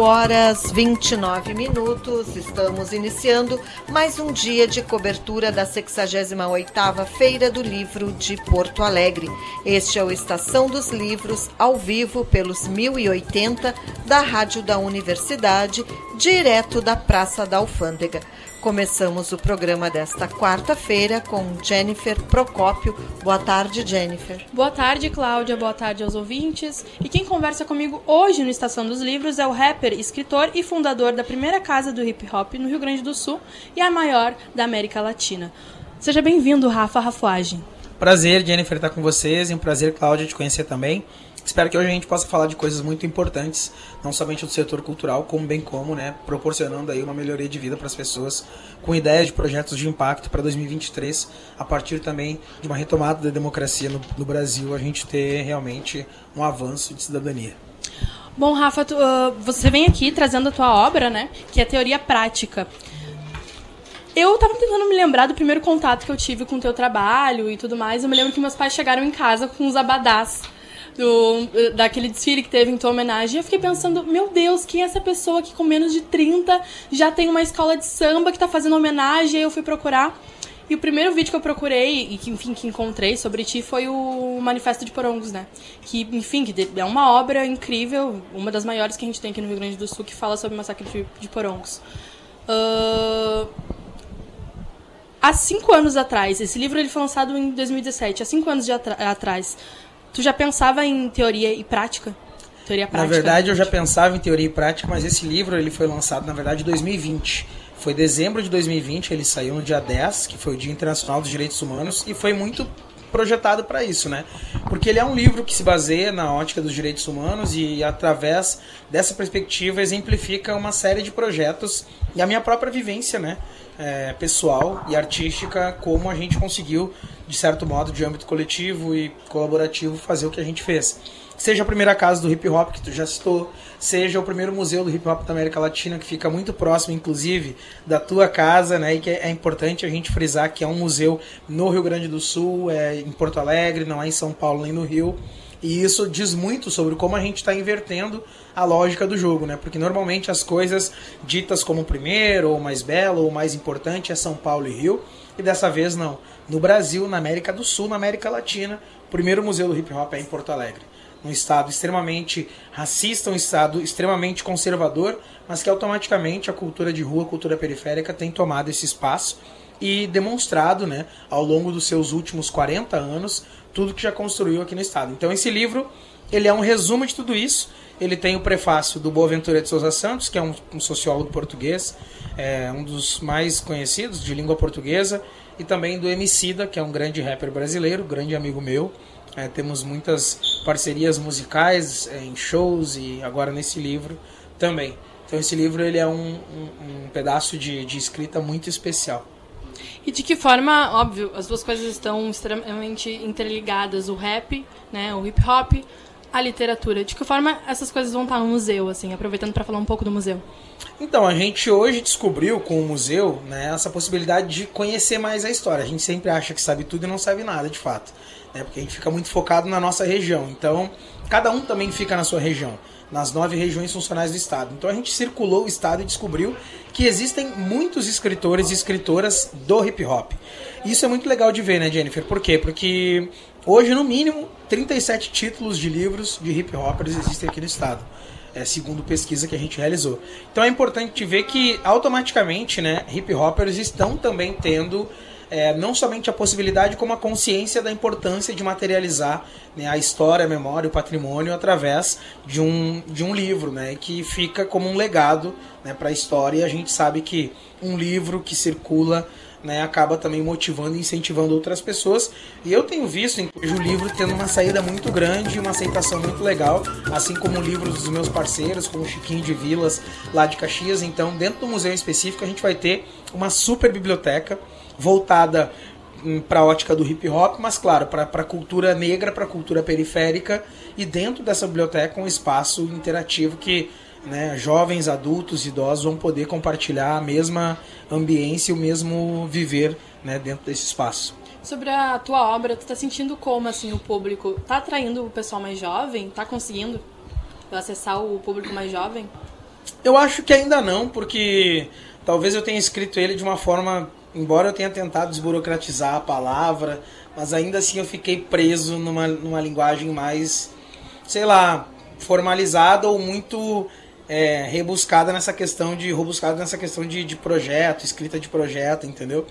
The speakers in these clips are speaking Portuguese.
5 horas 29 minutos, estamos iniciando mais um dia de cobertura da 68ª Feira do Livro de Porto Alegre. Este é o Estação dos Livros, ao vivo pelos 1080 da Rádio da Universidade, direto da Praça da Alfândega. Começamos o programa desta quarta-feira com Jennifer Procópio. Boa tarde, Jennifer. Boa tarde, Cláudia. Boa tarde aos ouvintes. E quem conversa comigo hoje no Estação dos Livros é o rapper, escritor e fundador da primeira casa do hip hop no Rio Grande do Sul e a maior da América Latina. Seja bem-vindo, Rafa Rafuagem. Prazer, Jennifer, estar com vocês e um prazer, Cláudia, te conhecer também. Espero que hoje a gente possa falar de coisas muito importantes, não somente do setor cultural, como bem como, né, proporcionando aí uma melhoria de vida para as pessoas, com ideias de projetos de impacto para 2023, a partir também de uma retomada da democracia no, no Brasil, a gente ter realmente um avanço de cidadania. Bom, Rafa, tu, uh, você vem aqui trazendo a tua obra, né, que é teoria prática. Eu tava tentando me lembrar do primeiro contato que eu tive com o teu trabalho e tudo mais. Eu me lembro que meus pais chegaram em casa com os abadás do, daquele desfile que teve em tua homenagem. Eu fiquei pensando, meu Deus, quem é essa pessoa que com menos de 30 já tem uma escola de samba que tá fazendo homenagem? Aí eu fui procurar. E o primeiro vídeo que eu procurei e que, enfim, que encontrei sobre ti foi o Manifesto de Porongos, né? Que, enfim, que é uma obra incrível, uma das maiores que a gente tem aqui no Rio Grande do Sul, que fala sobre o massacre de, de Porongos. Uh... Há cinco anos atrás, esse livro ele foi lançado em 2017, há cinco anos de atrás, Tu já pensava em teoria e prática? Teoria prática? Na verdade, eu já pensava em teoria e prática, mas esse livro ele foi lançado, na verdade, em 2020. Foi dezembro de 2020, ele saiu no dia 10, que foi o Dia Internacional dos Direitos Humanos, e foi muito projetado para isso, né? Porque ele é um livro que se baseia na ótica dos direitos humanos e através dessa perspectiva exemplifica uma série de projetos e a minha própria vivência, né? É, pessoal e artística, como a gente conseguiu, de certo modo, de âmbito coletivo e colaborativo, fazer o que a gente fez seja a primeira casa do hip hop que tu já citou, seja o primeiro museu do hip hop da América Latina que fica muito próximo, inclusive, da tua casa, né? E que é importante a gente frisar que é um museu no Rio Grande do Sul, é em Porto Alegre, não é em São Paulo nem no Rio. E isso diz muito sobre como a gente está invertendo a lógica do jogo, né? Porque normalmente as coisas ditas como primeiro, ou mais belo, ou mais importante é São Paulo e Rio. E dessa vez não. No Brasil, na América do Sul, na América Latina, o primeiro museu do hip hop é em Porto Alegre um Estado extremamente racista, um Estado extremamente conservador, mas que automaticamente a cultura de rua, a cultura periférica tem tomado esse espaço e demonstrado, né, ao longo dos seus últimos 40 anos, tudo que já construiu aqui no Estado. Então esse livro, ele é um resumo de tudo isso. Ele tem o prefácio do Boaventura de Souza Santos, que é um, um sociólogo português, é, um dos mais conhecidos de língua portuguesa, e também do Emicida, que é um grande rapper brasileiro, grande amigo meu, é, temos muitas parcerias musicais é, em shows e agora nesse livro também. Então esse livro ele é um, um, um pedaço de, de escrita muito especial. E de que forma, óbvio, as duas coisas estão extremamente interligadas, o rap, né, o hip hop, a literatura. De que forma essas coisas vão estar no museu, assim, aproveitando para falar um pouco do museu? Então, a gente hoje descobriu com o museu né, essa possibilidade de conhecer mais a história. A gente sempre acha que sabe tudo e não sabe nada, de fato né? porque a gente fica muito focado na nossa região. Então, cada um também fica na sua região, nas nove regiões funcionais do estado. Então, a gente circulou o estado e descobriu que existem muitos escritores e escritoras do hip hop. Isso é muito legal de ver, né, Jennifer? Por quê? Porque hoje, no mínimo, 37 títulos de livros de hip hoppers existem aqui no estado. É, segundo pesquisa que a gente realizou. Então é importante ver que automaticamente, né, hip hoppers estão também tendo é, não somente a possibilidade, como a consciência da importância de materializar né, a história, a memória, o patrimônio através de um, de um livro, né, que fica como um legado né, para a história. E a gente sabe que um livro que circula né, acaba também motivando e incentivando outras pessoas. E eu tenho visto, inclusive, o livro tendo uma saída muito grande, uma aceitação muito legal, assim como livros dos meus parceiros, como o Chiquinho de Vilas, lá de Caxias. Então, dentro do museu específico, a gente vai ter uma super biblioteca voltada hum, para a ótica do hip hop, mas claro, para a cultura negra, para a cultura periférica e dentro dessa biblioteca um espaço interativo que né, jovens, adultos, idosos vão poder compartilhar a mesma ambiência, o mesmo viver né, dentro desse espaço. Sobre a tua obra, tu está sentindo como assim o público está atraindo o pessoal mais jovem? Está conseguindo acessar o público mais jovem? Eu acho que ainda não, porque talvez eu tenha escrito ele de uma forma, embora eu tenha tentado desburocratizar a palavra, mas ainda assim eu fiquei preso numa, numa linguagem mais, sei lá, formalizada ou muito é, rebuscada nessa questão de rebuscada nessa questão de, de projeto, escrita de projeto, entendeu?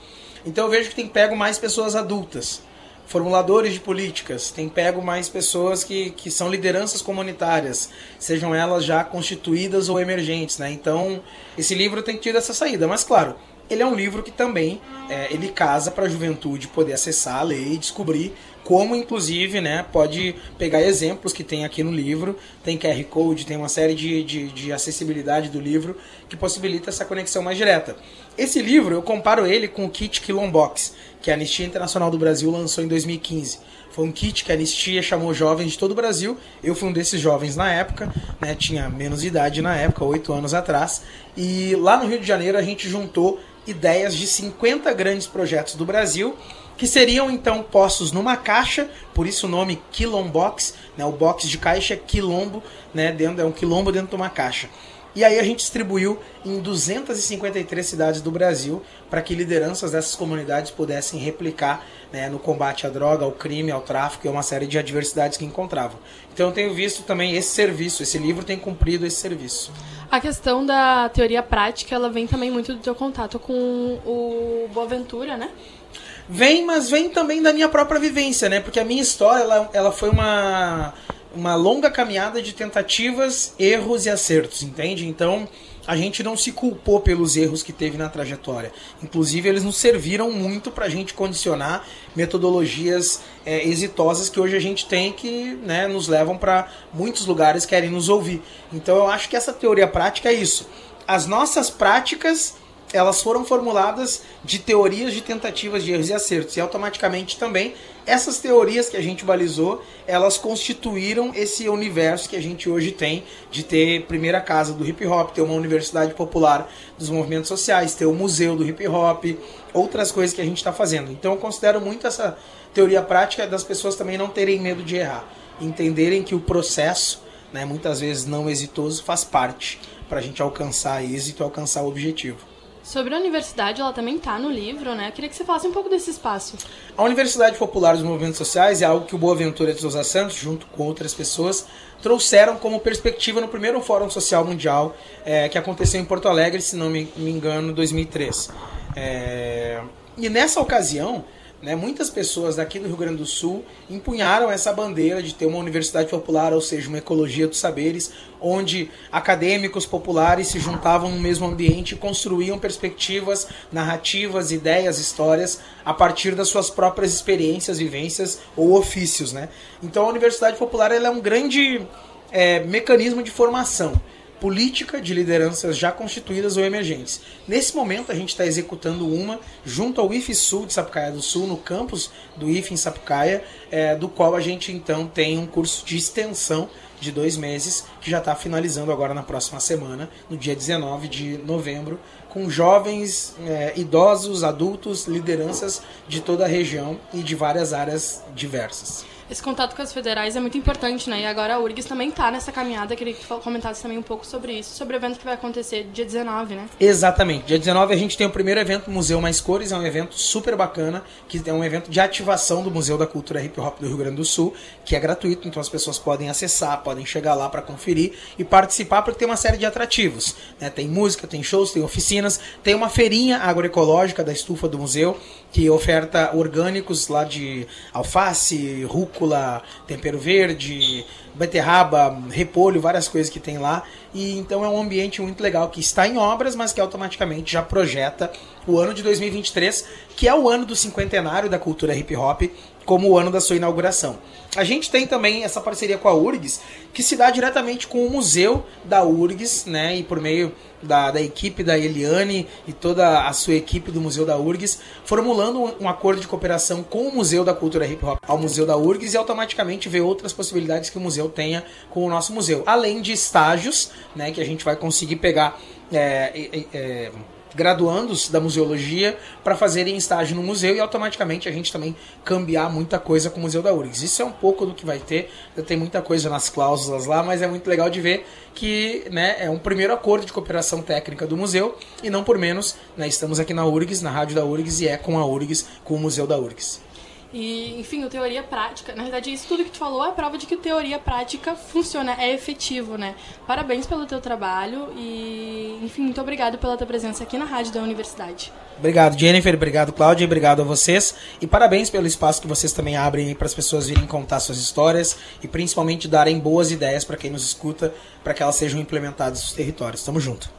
Então eu vejo que tem pego mais pessoas adultas formuladores de políticas, tem pego mais pessoas que, que são lideranças comunitárias, sejam elas já constituídas ou emergentes, né? Então, esse livro tem tido essa saída, mas claro, ele é um livro que também é, ele casa para a juventude poder acessar a lei e descobrir como inclusive né, pode pegar exemplos que tem aqui no livro, tem QR Code, tem uma série de, de, de, acessibilidade do livro que possibilita essa conexão mais direta. Esse livro, eu comparo ele com o kit Quilombox, que a Anistia Internacional do Brasil lançou em 2015. Foi um kit que a Anistia chamou jovens de todo o Brasil. Eu fui um desses jovens na época, né, tinha menos idade na época, oito anos atrás. E lá no Rio de Janeiro a gente juntou ideias de 50 grandes projetos do Brasil que seriam então postos numa caixa, por isso o nome Quilombox, né, o box de caixa é quilombo, né, dentro, é um quilombo dentro de uma caixa. E aí a gente distribuiu em 253 cidades do Brasil para que lideranças dessas comunidades pudessem replicar né, no combate à droga, ao crime, ao tráfico e uma série de adversidades que encontravam. Então eu tenho visto também esse serviço, esse livro tem cumprido esse serviço. A questão da teoria prática, ela vem também muito do teu contato com o Boaventura, né? Vem, mas vem também da minha própria vivência, né? Porque a minha história, ela, ela foi uma, uma longa caminhada de tentativas, erros e acertos, entende? Então, a gente não se culpou pelos erros que teve na trajetória. Inclusive, eles nos serviram muito para a gente condicionar metodologias é, exitosas que hoje a gente tem que né, nos levam para muitos lugares querem nos ouvir. Então, eu acho que essa teoria prática é isso. As nossas práticas elas foram formuladas de teorias de tentativas de erros e acertos. E automaticamente também essas teorias que a gente balizou, elas constituíram esse universo que a gente hoje tem de ter primeira casa do hip hop, ter uma universidade popular dos movimentos sociais, ter o museu do hip hop, outras coisas que a gente está fazendo. Então eu considero muito essa teoria prática das pessoas também não terem medo de errar, entenderem que o processo, né, muitas vezes não exitoso, faz parte para a gente alcançar êxito, alcançar o objetivo. Sobre a universidade, ela também está no livro, né? Queria que você falasse um pouco desse espaço. A Universidade Popular dos Movimentos Sociais é algo que o Boaventura de Souza Santos, junto com outras pessoas, trouxeram como perspectiva no primeiro Fórum Social Mundial é, que aconteceu em Porto Alegre, se não me, me engano, em 2003. É, e nessa ocasião, né, muitas pessoas daqui do Rio Grande do Sul empunharam essa bandeira de ter uma universidade popular, ou seja, uma ecologia dos saberes, onde acadêmicos populares se juntavam no mesmo ambiente e construíam perspectivas, narrativas, ideias, histórias a partir das suas próprias experiências, vivências ou ofícios. Né? Então a universidade popular é um grande é, mecanismo de formação política de lideranças já constituídas ou emergentes. Nesse momento, a gente está executando uma junto ao IFE Sul de Sapucaia do Sul, no campus do IFE em Sapucaia, é, do qual a gente então tem um curso de extensão de dois meses, que já está finalizando agora na próxima semana, no dia 19 de novembro, com jovens, é, idosos, adultos, lideranças de toda a região e de várias áreas diversas esse contato com as federais é muito importante, né? E agora a URGS também está nessa caminhada. Queria que tu comentasse também um pouco sobre isso, sobre o evento que vai acontecer dia 19, né? Exatamente. Dia 19 a gente tem o primeiro evento Museu Mais Cores, é um evento super bacana, que é um evento de ativação do Museu da Cultura Hip Hop do Rio Grande do Sul, que é gratuito, então as pessoas podem acessar, podem chegar lá para conferir e participar, porque tem uma série de atrativos. Né? Tem música, tem shows, tem oficinas, tem uma feirinha agroecológica da estufa do museu, que oferta orgânicos lá de alface, rúcula, tempero verde, beterraba, repolho, várias coisas que tem lá. E então é um ambiente muito legal que está em obras, mas que automaticamente já projeta o ano de 2023, que é o ano do cinquentenário da cultura hip hop, como o ano da sua inauguração. A gente tem também essa parceria com a URGS, que se dá diretamente com o museu da URGS, né, e por meio da, da equipe da Eliane e toda a sua equipe do Museu da URGS, formulando um, um, acordo de cooperação com o Museu da Cultura Hip Hop ao Museu da URGS e automaticamente ver outras possibilidades que o museu tenha com o nosso museu. Além de estágios, né, que a gente vai conseguir pegar é, é, é, graduandos da museologia para fazerem estágio no museu e automaticamente a gente também cambiar muita coisa com o Museu da URGS. Isso é um pouco do que vai ter, tem muita coisa nas cláusulas lá, mas é muito legal de ver que né, é um primeiro acordo de cooperação técnica do museu e não por menos, né, estamos aqui na URGS, na rádio da URGS e é com a URGS, com o Museu da URGS. E, enfim, o teoria prática, na verdade, isso tudo que tu falou é prova de que teoria prática funciona, é efetivo, né? Parabéns pelo teu trabalho e, enfim, muito obrigado pela tua presença aqui na rádio da universidade. Obrigado, Jennifer, obrigado, Cláudia, obrigado a vocês e parabéns pelo espaço que vocês também abrem para as pessoas virem contar suas histórias e principalmente darem boas ideias para quem nos escuta, para que elas sejam implementadas nos territórios. Tamo junto.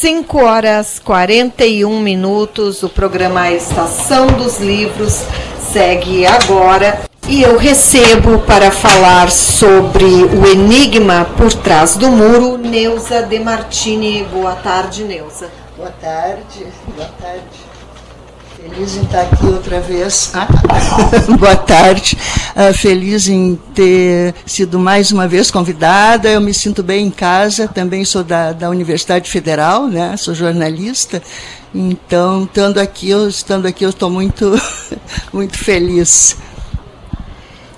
5 horas 41 minutos. O programa Estação dos Livros segue agora e eu recebo para falar sobre o enigma por trás do muro, Neuza De Martini. Boa tarde, Neuza. Boa tarde, boa tarde. Feliz em estar aqui outra vez. Ah, boa tarde. Uh, feliz em ter sido mais uma vez convidada. Eu me sinto bem em casa. Também sou da, da Universidade Federal, né? Sou jornalista. Então, estando aqui, eu, estando aqui, eu estou muito, muito feliz.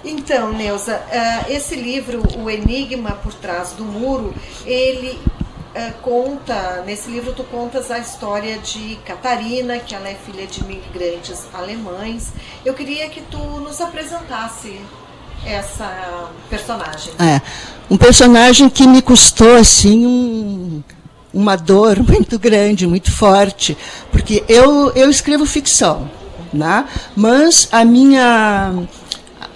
Então, Neuza, uh, esse livro, O Enigma por Trás do Muro, ele Uh, conta, nesse livro tu contas a história de Catarina, que ela é filha de imigrantes alemães. Eu queria que tu nos apresentasse essa personagem. É, um personagem que me custou assim um, uma dor muito grande, muito forte, porque eu, eu escrevo ficção, né? mas a minha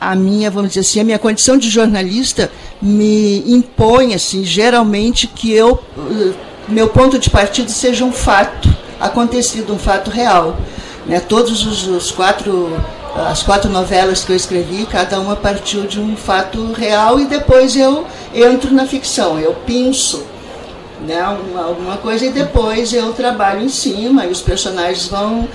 a minha, vamos dizer assim, a minha condição de jornalista me impõe, assim, geralmente que eu, eh, meu ponto de partida seja um fato acontecido, um fato real. Né? Todos os, os quatro as quatro novelas que eu escrevi, cada uma partiu de um fato real e depois eu entro na ficção, eu pinço né, alguma coisa e depois eu trabalho em cima e os personagens vão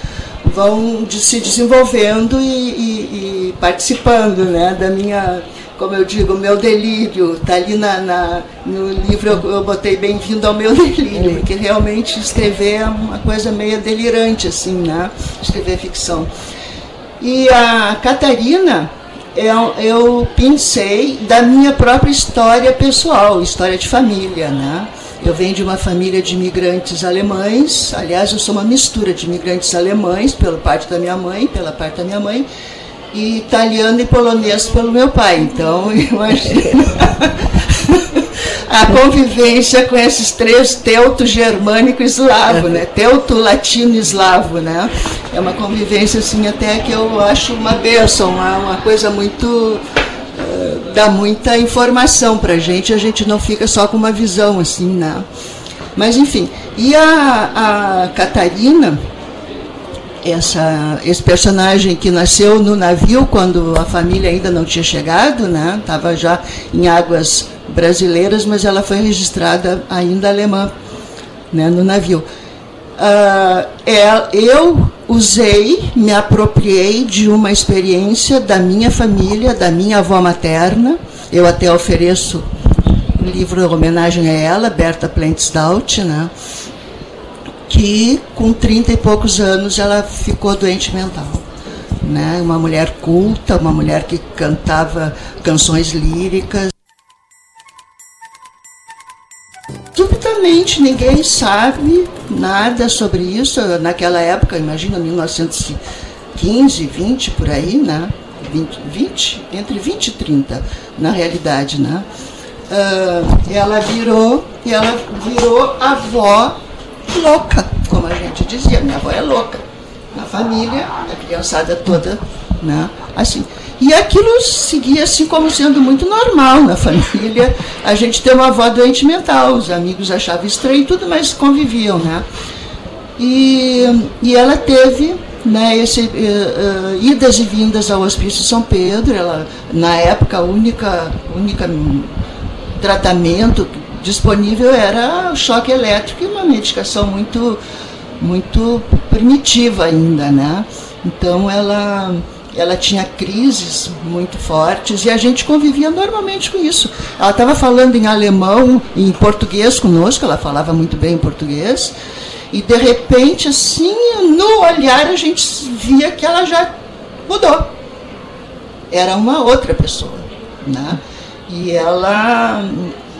vão de, se desenvolvendo e, e, e, participando né, da minha, como eu digo, meu delírio. Está ali na, na, no livro, eu, eu botei bem-vindo ao meu delírio, porque realmente escrever é uma coisa meio delirante, assim, né? Escrever ficção. E a Catarina, eu, eu pensei da minha própria história pessoal, história de família, né? Eu venho de uma família de imigrantes alemães, aliás, eu sou uma mistura de imigrantes alemães, pela parte da minha mãe, pela parte da minha mãe, e italiano e polonês pelo meu pai. Então, imagina a convivência com esses três teuto germânico eslavo, né? Teuto latino eslavo, né? É uma convivência assim até que eu acho uma benção, uma, uma coisa muito dá muita informação para a gente, a gente não fica só com uma visão assim, né? Mas enfim, e a, a Catarina, essa, esse personagem que nasceu no navio quando a família ainda não tinha chegado, né? Estava já em águas brasileiras, mas ela foi registrada ainda alemã, né? No navio. Uh, é, eu usei, me apropriei de uma experiência da minha família, da minha avó materna. Eu até ofereço um livro em homenagem a ela, Berta Plentstaut, né? que com 30 e poucos anos ela ficou doente mental. Né? Uma mulher culta, uma mulher que cantava canções líricas, Subitamente ninguém sabe nada sobre isso. Naquela época, imagina 1915, 20 por aí, né? 20, 20 entre 20 e 30, na realidade, né? Uh, ela virou, ela virou avó louca, como a gente dizia, minha avó é louca. Na família, a criançada toda, né? Assim. E aquilo seguia assim como sendo muito normal na família. A gente tem uma avó doente mental, os amigos achavam estranho tudo, mas conviviam, né? E, e ela teve né, esse, uh, uh, idas e vindas ao Hospício São Pedro, ela, na época, a única, única tratamento disponível era o choque elétrico e uma medicação muito, muito primitiva ainda, né? Então ela ela tinha crises muito fortes e a gente convivia normalmente com isso. Ela estava falando em alemão, em português conosco, ela falava muito bem em português, e de repente, assim, no olhar a gente via que ela já mudou. Era uma outra pessoa, né? E ela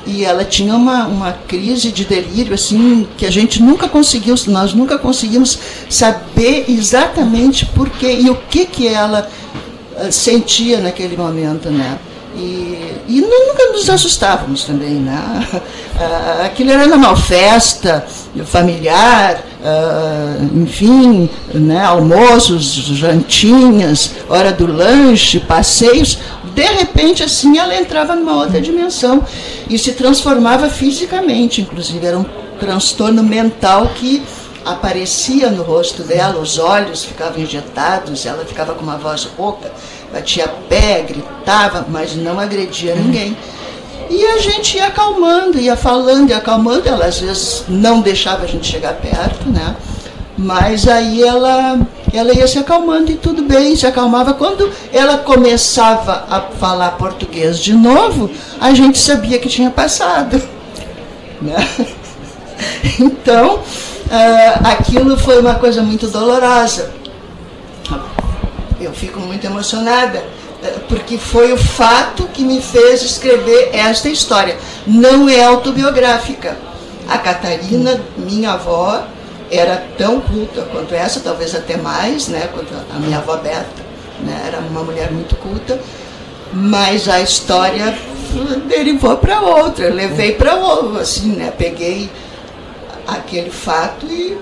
e ela tinha uma, uma crise de delírio assim que a gente nunca conseguiu nós nunca conseguimos saber exatamente por quê e o que que ela uh, sentia naquele momento né? E, e nunca nos assustávamos também né? Uh, aquilo era uma festa familiar uh, enfim né? Almoços jantinhas hora do lanche passeios de repente, assim, ela entrava numa outra dimensão e se transformava fisicamente, inclusive. Era um transtorno mental que aparecia no rosto dela, os olhos ficavam injetados, ela ficava com uma voz rouca, batia pé, gritava, mas não agredia ninguém. E a gente ia acalmando, ia falando, ia acalmando, ela às vezes não deixava a gente chegar perto, né? Mas aí ela ela ia se acalmando e tudo bem, se acalmava. Quando ela começava a falar português de novo, a gente sabia que tinha passado. Né? Então, uh, aquilo foi uma coisa muito dolorosa. Eu fico muito emocionada, ah, porque foi o fato que me fez escrever esta história. Não é autobiográfica. A Catarina, minha avó, era tão culta quanto essa, talvez até mais, né, quanto a minha avó Berta, né, era uma mulher muito culta, mas a história derivou para outra, levei para outra, assim, né, peguei aquele fato e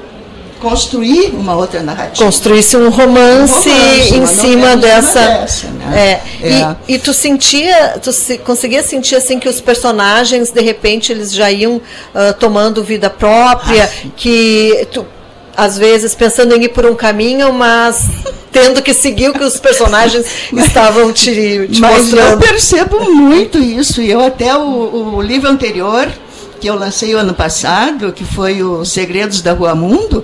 construir uma outra narrativa. Construísse um romance, um romance em cima dessa. dessa né? é. É. E, e, tu sentia, tu se, conseguia sentir assim que os personagens, de repente, eles já iam uh, tomando vida própria, ah, que tu, às vezes pensando em ir por um caminho, mas tendo que seguir o que os personagens estavam te, te mas mostrando. Eu percebo muito isso, e eu até o, o livro anterior que eu lancei o ano passado, que foi o Segredos da Rua Mundo,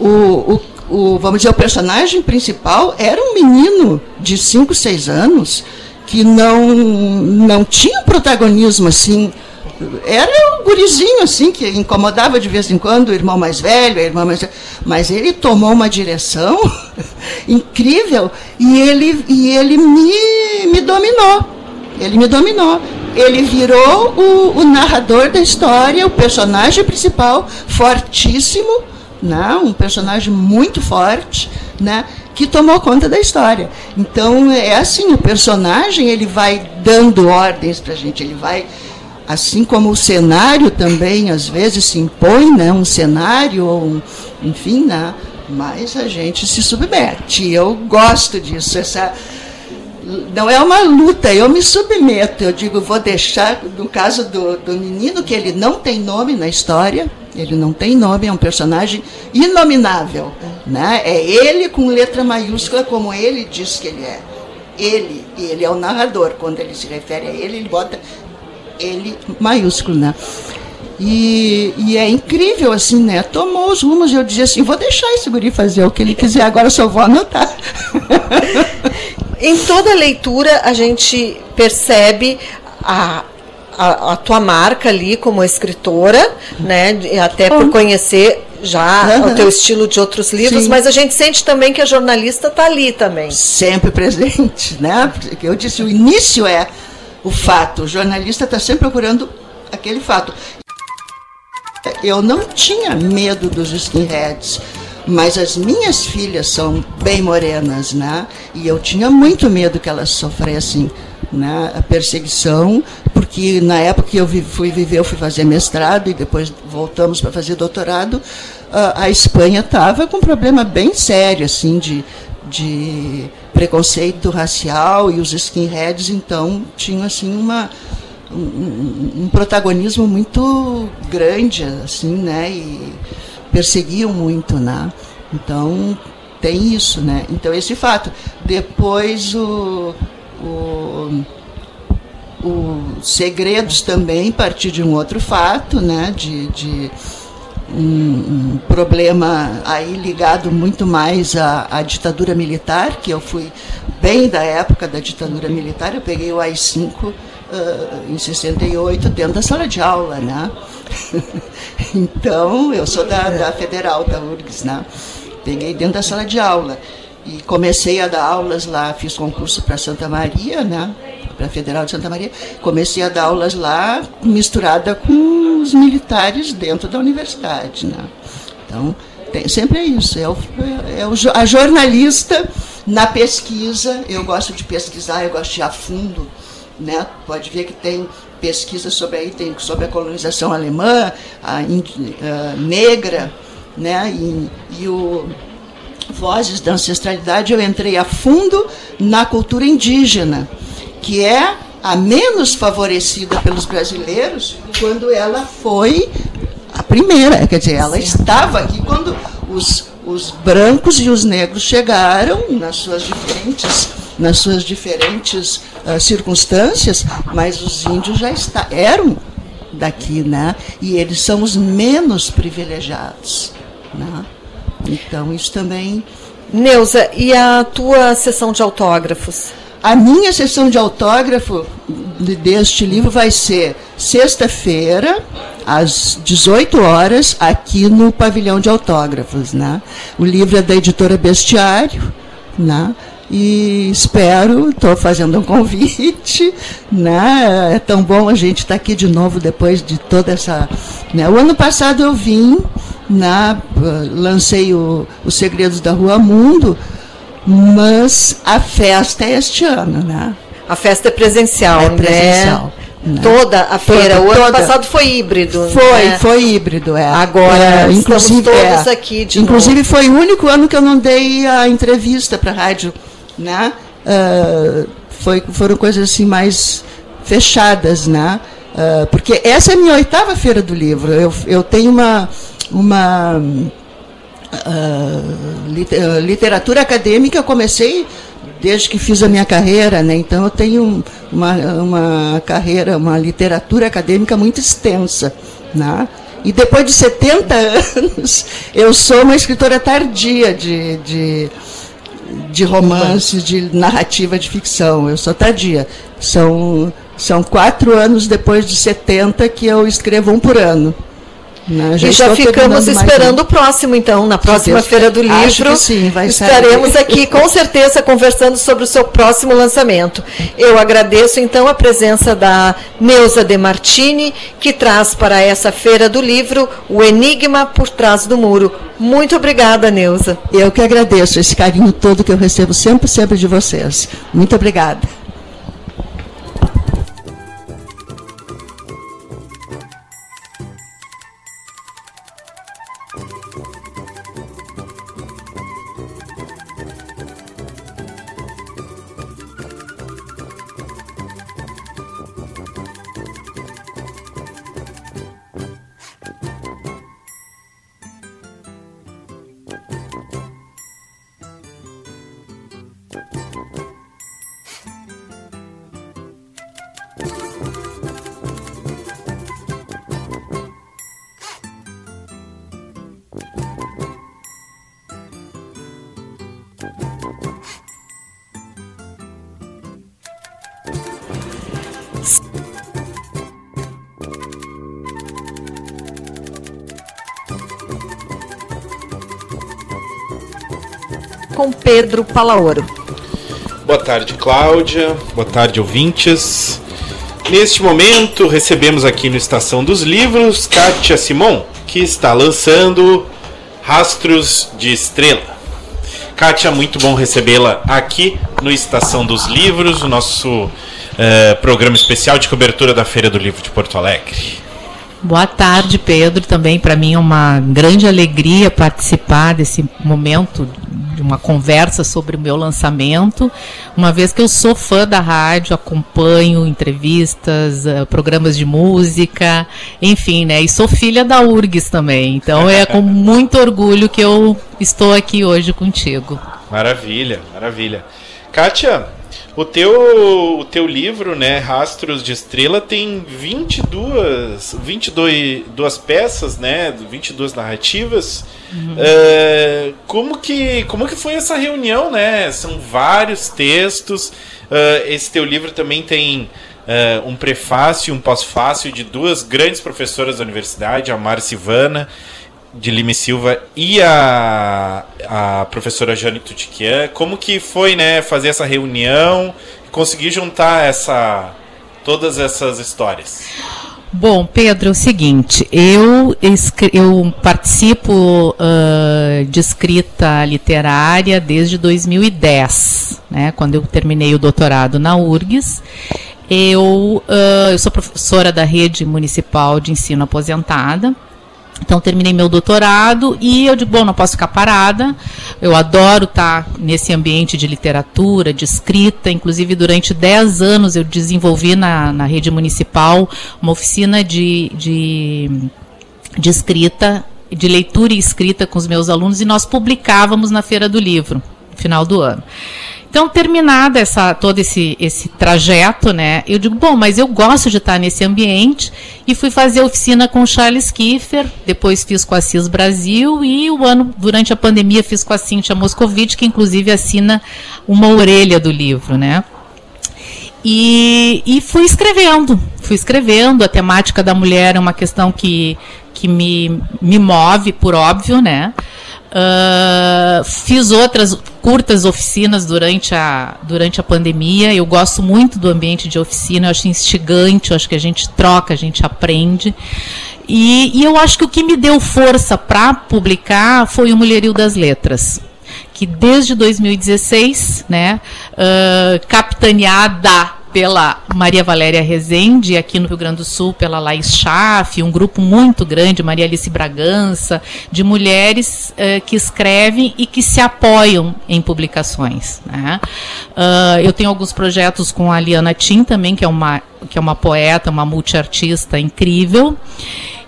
o, o, o, vamos dizer, o personagem principal era um menino de 5, 6 anos que não, não tinha protagonismo assim. Era um gurizinho assim que incomodava de vez em quando o irmão mais velho, a irmã mais velha, mas ele tomou uma direção incrível e ele, e ele me, me dominou. Ele me dominou ele virou o, o, narrador da história, o personagem principal, fortíssimo, né? um personagem muito forte, né? que tomou conta da história. Então é assim, o personagem ele vai dando ordens para a gente, ele vai assim como o cenário também às vezes se impõe, né, um cenário ou um, enfim, né, mas a gente se submete. Eu gosto disso, essa não é uma luta, eu me submeto. Eu digo, vou deixar, no caso do, do menino, que ele não tem nome na história, ele não tem nome, é um personagem inominável. Né? É ele com letra maiúscula, como ele diz que ele é. Ele, ele é o narrador. Quando ele se refere a ele, ele bota ele maiúsculo, né? E, e, é incrível, assim, né? Tomou os rumos e eu dizia assim, vou deixar esse guri fazer o que ele quiser, agora só vou anotar. Em toda leitura a gente percebe a, a, a, tua marca ali como escritora, né? Até por conhecer já uhum. o teu estilo de outros livros, Sim. mas a gente sente também que a jornalista está ali também. Sempre presente, né? Porque eu disse, o início é o fato, o jornalista está sempre procurando aquele fato. Eu não tinha medo dos skinheads Mas as minhas filhas são bem morenas, né? E eu tinha muito medo que elas sofressem né, a perseguição, porque na época que eu fui viver, eu fui fazer mestrado e depois voltamos para fazer doutorado, a Espanha estava com um problema bem sério, assim, de, de preconceito racial e os skinheads, então, tinham, assim, uma, um, um, protagonismo muito grande, assim, né, e perseguiam muito, né. Então, tem isso, né. Então, esse fato. Depois, o o, o Segredos também, partir de um outro fato, né, de, de um, um, problema aí ligado muito mais à, à, ditadura militar, que eu fui bem da época da ditadura militar, eu peguei o AI-5 uh, em 68 dentro da sala de aula, né? então, eu sou da, da Federal, da URGS, né? Peguei dentro da sala de aula. E comecei a dar aulas lá, fiz concurso para Santa Maria, né? Para a Federal de Santa Maria. Comecei a dar aulas lá, misturada com os militares dentro da universidade, né? Então, tem, sempre é isso. É, o, é o, a jornalista na pesquisa. Eu gosto de pesquisar, eu gosto de ir a fundo. Né? Pode ver que tem pesquisa sobre tem sobre a colonização alemã, a, a negra, né? E, e o Vozes da Ancestralidade, eu entrei a fundo na cultura indígena, que é a menos favorecida pelos brasileiros quando ela foi a primeira. Quer dizer, ela estava aqui quando os, os brancos e os negros chegaram nas suas diferentes, nas suas diferentes uh, circunstâncias, mas os índios já está, eram daqui, né? E eles são os menos privilegiados, né? Então, isso também. Neuza, e a tua sessão de autógrafos? A minha sessão de autógrafo deste livro vai ser sexta-feira, às 18 horas, aqui no pavilhão de autógrafos. Né? O livro é da editora Bestiário. Né? E espero, estou fazendo um convite, né? É tão bom a gente estar tá aqui de novo depois de toda essa. Né? O ano passado eu vim na, lancei o, Os Segredos da Rua Mundo, mas a festa é este ano, né? A festa é presencial, é presencial. Né? Né? Toda a feira. Toda, o ano toda. passado foi híbrido. Foi, né? foi híbrido, é. Agora, é, inclusive, todos é. aqui de Inclusive, novo. foi o único ano que eu não dei a entrevista para a rádio. Né? Uh, foi, foram coisas assim mais fechadas, né? Uh, porque essa é a minha oitava feira do livro. Eu, eu tenho uma uma uh, literatura acadêmica, eu comecei desde que fiz a minha carreira, né? então eu tenho uma, uma carreira, uma literatura acadêmica muito extensa. Né? E depois de 70 anos, eu sou uma escritora tardia de, de, de romances, de narrativa de ficção. Eu sou tardia. São, são quatro anos depois de 70 que eu escrevo um por ano. Né? Já e já ficamos esperando o próximo, então, na próxima Feira do Livro. sim, vai Estaremos aqui, com certeza, conversando sobre o seu próximo lançamento. Eu agradeço, então, a presença da Neuza De Martini, que traz para essa Feira do Livro o Enigma por Trás do Muro. Muito obrigada, Neuza. Eu que agradeço esse carinho todo que eu recebo sempre, sempre de vocês. Muito obrigada. Palaoro. Boa tarde, Cláudia. Boa tarde, ouvintes. Neste momento, recebemos aqui no Estação dos Livros Kátia Simon, que está lançando Rastros de Estrela. Kátia, muito bom recebê-la aqui no Estação dos Livros, o nosso eh, programa especial de cobertura da Feira do Livro de Porto Alegre. Boa tarde, Pedro. Também para mim é uma grande alegria participar desse momento de uma conversa sobre o meu lançamento, uma vez que eu sou fã da rádio, acompanho entrevistas, uh, programas de música, enfim, né? E sou filha da URGS também. Então é com muito orgulho que eu estou aqui hoje contigo. Maravilha, maravilha. Kátia, o teu, o teu livro, né, Rastros de Estrela, tem 22, 22 duas peças, né, 22 narrativas. Uhum. Uh, como, que, como que foi essa reunião, né? São vários textos. Uh, esse teu livro também tem uh, um prefácio e um pós-fácio de duas grandes professoras da universidade, a Márcia Ivana de Lima e Silva e a, a professora Jane Tutiquian. Como que foi, né, fazer essa reunião, conseguir juntar essa todas essas histórias? Bom, Pedro, é o seguinte, eu, eu participo uh, de escrita literária desde 2010, né, quando eu terminei o doutorado na URGS. Eu, uh, eu sou professora da rede municipal de ensino aposentada, então terminei meu doutorado e eu digo, bom, não posso ficar parada. Eu adoro estar nesse ambiente de literatura, de escrita. Inclusive, durante 10 anos eu desenvolvi na, na rede municipal uma oficina de, de, de escrita, de leitura e escrita com os meus alunos, e nós publicávamos na Feira do Livro, no final do ano. Então, terminada essa, todo esse, esse trajeto, né, eu digo, bom, mas eu gosto de estar nesse ambiente. E fui fazer oficina com Charles Kiefer, depois fiz com a CIS Brasil e o ano, durante a pandemia, fiz com a Cíntia Moscovitch, que inclusive assina uma orelha do livro, né. E, e fui escrevendo, fui escrevendo, a temática da mulher é uma questão que, que me, me move, por óbvio, né, Uh, fiz outras curtas oficinas durante a, durante a pandemia. Eu gosto muito do ambiente de oficina, eu acho instigante, eu acho que a gente troca, a gente aprende. E, e eu acho que o que me deu força para publicar foi o Mulherio das Letras que desde 2016, né, uh, capitaneada pela Maria Valéria Rezende, aqui no Rio Grande do Sul pela Laís Schaff, um grupo muito grande, Maria Alice Bragança, de mulheres uh, que escrevem e que se apoiam em publicações. Né? Uh, eu tenho alguns projetos com a Liana Tim também, que é uma, que é uma poeta, uma multiartista incrível.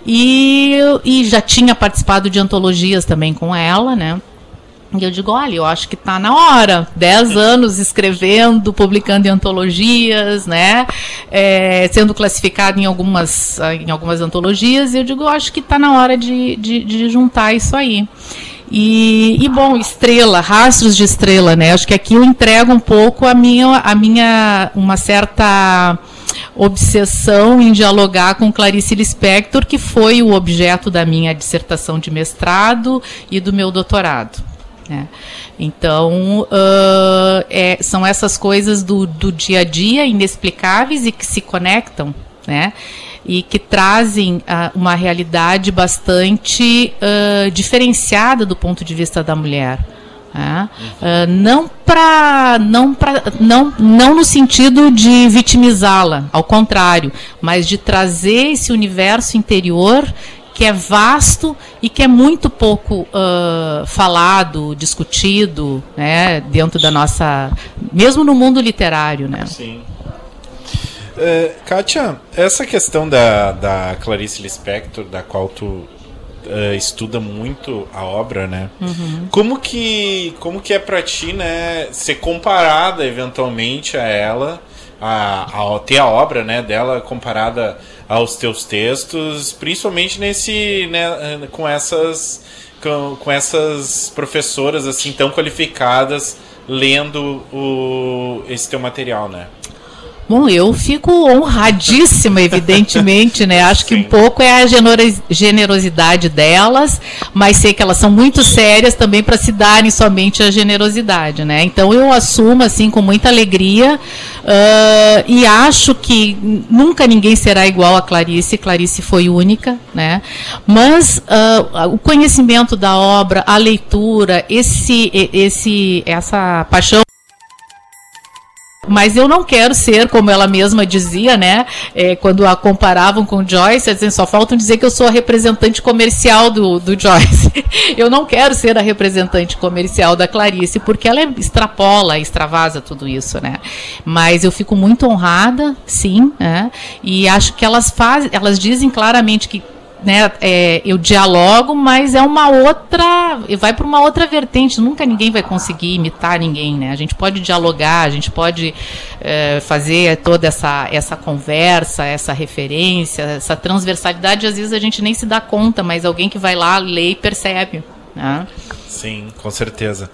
E, e já tinha participado de antologias também com ela, né? E eu digo, olha, eu acho que está na hora. Dez anos escrevendo, publicando em antologias, né? É, sendo classificado em algumas, em algumas antologias. E eu digo, eu acho que está na hora de, de, de, juntar isso aí. E, e, bom, estrela, rastros de estrela, né? Acho que aqui eu entrego um pouco a minha, a minha uma certa obsessão em dialogar com Clarice Lispector, que foi o objeto da minha dissertação de mestrado e do meu doutorado. Né? Então, uh, é, são essas coisas do, do dia a dia inexplicáveis e que se conectam, né? e que trazem uh, uma realidade bastante uh, diferenciada do ponto de vista da mulher. Né? Uh, não para não para não não no sentido de vitimizá-la, ao contrário, mas de trazer esse universo interior que é vasto e que é muito pouco uh, falado, discutido, né, dentro da nossa, mesmo no mundo literário, né? Sim. Uh, Kátia, essa questão da, da Clarice Lispector, da qual tu uh, estuda muito a obra, né? Uhum. Como que como que é para ti, né, ser comparada eventualmente a ela, a, a ter a obra, né, dela comparada aos teus textos, principalmente nesse, né, com essas com, com essas professoras assim tão qualificadas lendo o, esse teu material, né? Bom, eu fico honradíssima, evidentemente, né? Acho que um pouco é a generosidade delas, mas sei que elas são muito sérias também para se darem somente a generosidade, né? Então eu assumo assim com muita alegria uh, e acho que nunca ninguém será igual a Clarice. Clarice foi única, né? Mas uh, o conhecimento da obra, a leitura, esse, esse, essa paixão mas eu não quero ser, como ela mesma dizia, né? É, quando a comparavam com Joyce, dizendo, só faltam dizer que eu sou a representante comercial do, do Joyce. eu não quero ser a representante comercial da Clarice, porque ela extrapola, extravasa tudo isso, né? Mas eu fico muito honrada, sim, né? E acho que elas fazem, elas dizem claramente que né, é, eu dialogo, mas é uma outra, vai para uma outra vertente. Nunca ninguém vai conseguir imitar ninguém, né? A gente pode dialogar, a gente pode é, fazer toda essa, essa conversa, essa referência, essa transversalidade. Às vezes a gente nem se dá conta, mas alguém que vai lá lê e percebe. Né? Sim, com certeza.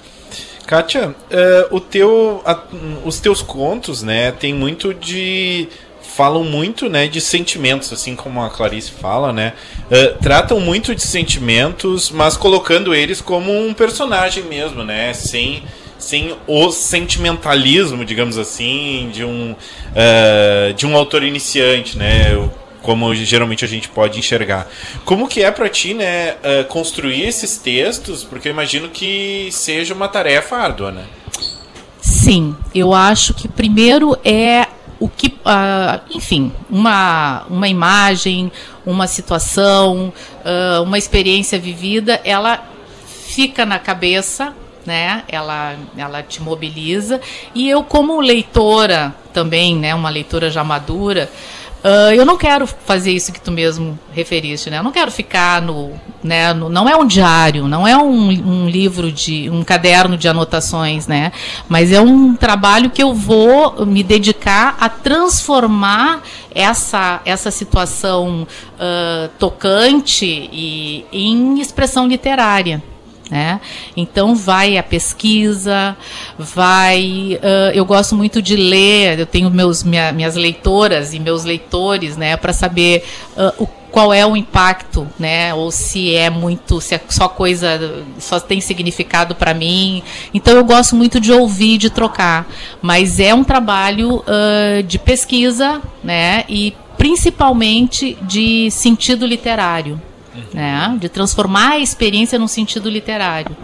Kátia, uh, o teu, a, os teus contos, né, tem muito de falam muito, né, de sentimentos, assim como a Clarice fala, né? Uh, tratam muito de sentimentos, mas colocando eles como um personagem mesmo, né? Sem, sem o sentimentalismo, digamos assim, de um, uh, de um autor iniciante, né? Como geralmente a gente pode enxergar. Como que é para ti, né, uh, construir esses textos? Porque eu imagino que seja uma tarefa árdua, né? Sim, eu acho que primeiro é o que, uh, enfim, uma, uma imagem, uma situação, uh, uma experiência vivida, ela fica na cabeça, né? Ela, ela te mobiliza. E eu, como leitora também, né? Uma leitora já madura, Uh, eu não quero fazer isso que tu mesmo referiste, né? Eu não quero ficar no, né? No, não é um diário, não é um, um, livro de um caderno de anotações, né? Mas é um trabalho que eu vou me dedicar a transformar essa essa situação uh, tocante e, em expressão literária. Né? Então vai a pesquisa, vai. Uh, eu gosto muito de ler. Eu tenho meus minha, minhas leitoras e meus leitores, né, para saber uh, o, qual é o impacto, né? Ou se é muito, se é só coisa, só tem significado para mim. Então eu gosto muito de ouvir, de trocar. Mas é um trabalho uh, de pesquisa, né? E principalmente de sentido literário né? De transformar a experiência num sentido literário.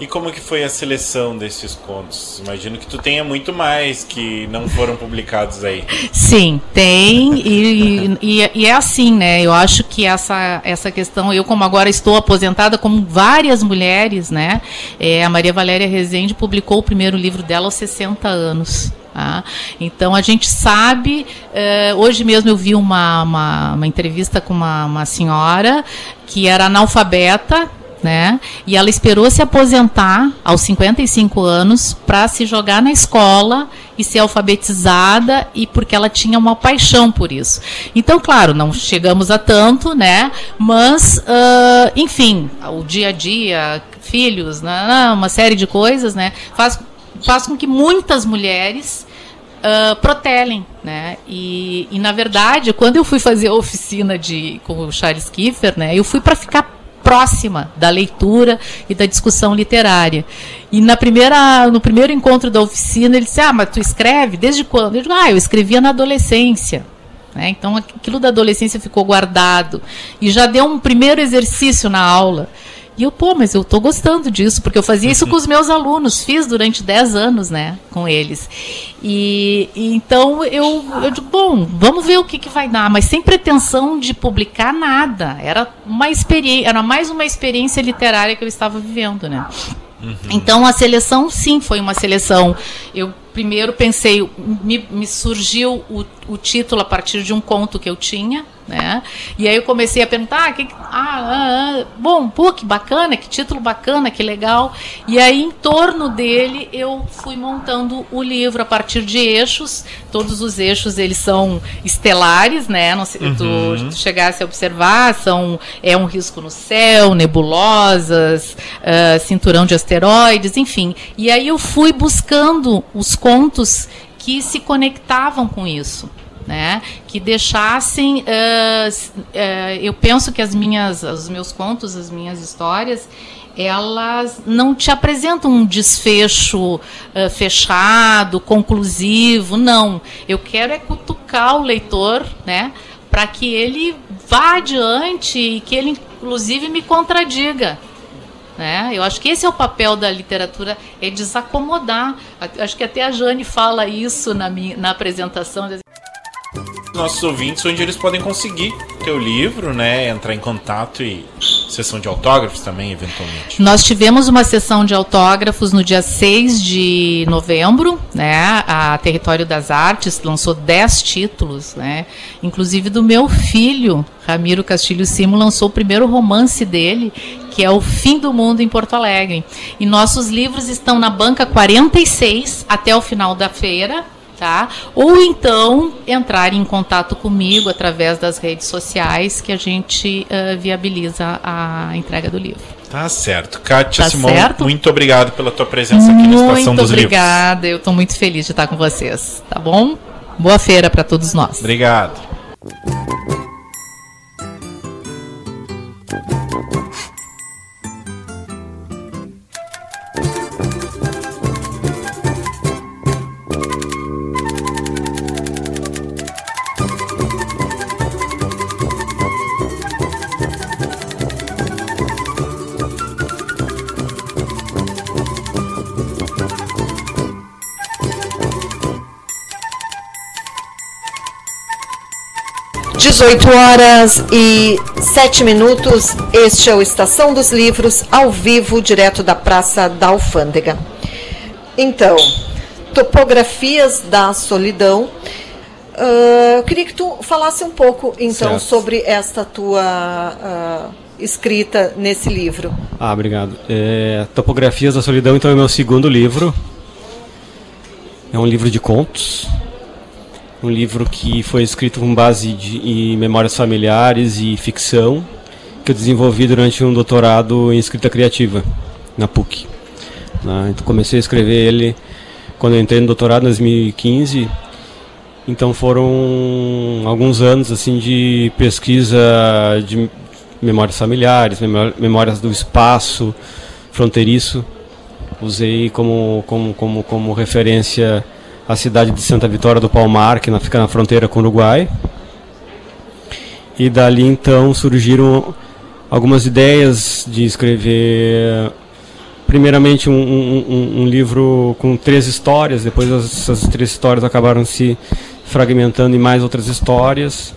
E como que foi a seleção desses contos? Imagino que tu tenha muito mais que não foram publicados aí. Sim, tem. E, e, e, é assim, né? Eu acho que essa, essa questão, eu como agora estou aposentada, como várias mulheres, né? É, a Maria Valéria Rezende publicou o primeiro livro dela aos 60 anos. Tá? Então a gente sabe. Eh, hoje mesmo eu vi uma, uma, uma entrevista com uma, uma senhora que era analfabeta, né? E ela esperou se aposentar aos 55 anos para se jogar na escola e ser alfabetizada e porque ela tinha uma paixão por isso. Então, claro, não chegamos a tanto, né? Mas, uh, enfim, o dia a dia, filhos, né? uma série de coisas, né? Faz, faz com que muitas mulheres uh, protelem, né? E, e, na verdade, quando eu fui fazer a oficina de com o Charles Kiefer, né? Eu fui para ficar próxima da leitura e da discussão literária. E na primeira, no primeiro encontro da oficina, ele disse: Ah, mas tu escreve? Desde quando? Eu digo: Ah, eu escrevia na adolescência. Né? Então aquilo da adolescência ficou guardado. E já deu um primeiro exercício na aula. E eu, pô, mas eu tô gostando disso, porque eu fazia isso com os meus alunos, fiz durante 10 anos, né, com eles. E, e então eu, eu digo, bom, vamos ver o que, que vai dar, mas sem pretensão de publicar nada. Era uma experiência, era mais uma experiência literária que eu estava vivendo, né? Uhum. Então a seleção, sim, foi uma seleção. Eu primeiro pensei, me, me surgiu o, o título a partir de um conto que eu tinha, né? E aí eu comecei a perguntar, ah, que, ah, ah, ah, bom, pô, que bacana, que título bacana, que legal. E aí em torno dele eu fui montando o livro a partir de eixos. Todos os eixos eles são estelares, né? Não sei, uhum. tu, tu chegasse a observar, são é um risco no céu, nebulosas, uh, cinturão de asteroides, enfim. E aí eu fui buscando os contos que se conectavam com isso. Né, que deixassem, uh, uh, eu penso que as minhas, os meus contos, as minhas histórias, elas não te apresentam um desfecho uh, fechado, conclusivo, não. Eu quero é cutucar o leitor, né, para que ele vá adiante e que ele, inclusive, me contradiga. Né? Eu acho que esse é o papel da literatura, é desacomodar. Acho que até a Jane fala isso na, minha, na apresentação. Nossos ouvintes, onde eles podem conseguir teu livro, né? Entrar em contato e sessão de autógrafos também, eventualmente. Nós tivemos uma sessão de autógrafos no dia 6 de novembro, né? A Território das Artes lançou 10 títulos, né? Inclusive do meu filho, Ramiro Castilho Simo, lançou o primeiro romance dele, que é O Fim do Mundo em Porto Alegre. E nossos livros estão na banca 46 até o final da feira, tá? Ou então entrar em contato comigo através das redes sociais que a gente uh, viabiliza a entrega do livro. Tá certo. Kátia tá Simão, certo? muito obrigado pela tua presença aqui na Estação dos obrigada. Livros. Muito obrigada, eu estou muito feliz de estar com vocês, tá bom? Boa feira para todos nós. Obrigado. 18 horas e 7 minutos. Este é o Estação dos Livros, ao vivo, direto da Praça da Alfândega. Então, topografias da solidão. Uh, eu queria que tu falasse um pouco, então, certo. sobre esta tua uh, escrita nesse livro. Ah, obrigado. É, topografias da solidão, então, é meu segundo livro. É um livro de contos um livro que foi escrito com base de, em memórias familiares e ficção, que eu desenvolvi durante um doutorado em escrita criativa na PUC. Né? Então comecei a escrever ele quando eu entrei no doutorado em 2015. Então foram alguns anos assim de pesquisa de memórias familiares, memórias do espaço fronteiriço. Usei como, como, como, como referência a cidade de Santa Vitória do Palmar, que fica na fronteira com o Uruguai. E dali então surgiram algumas ideias de escrever, primeiramente, um, um, um livro com três histórias, depois essas três histórias acabaram se fragmentando em mais outras histórias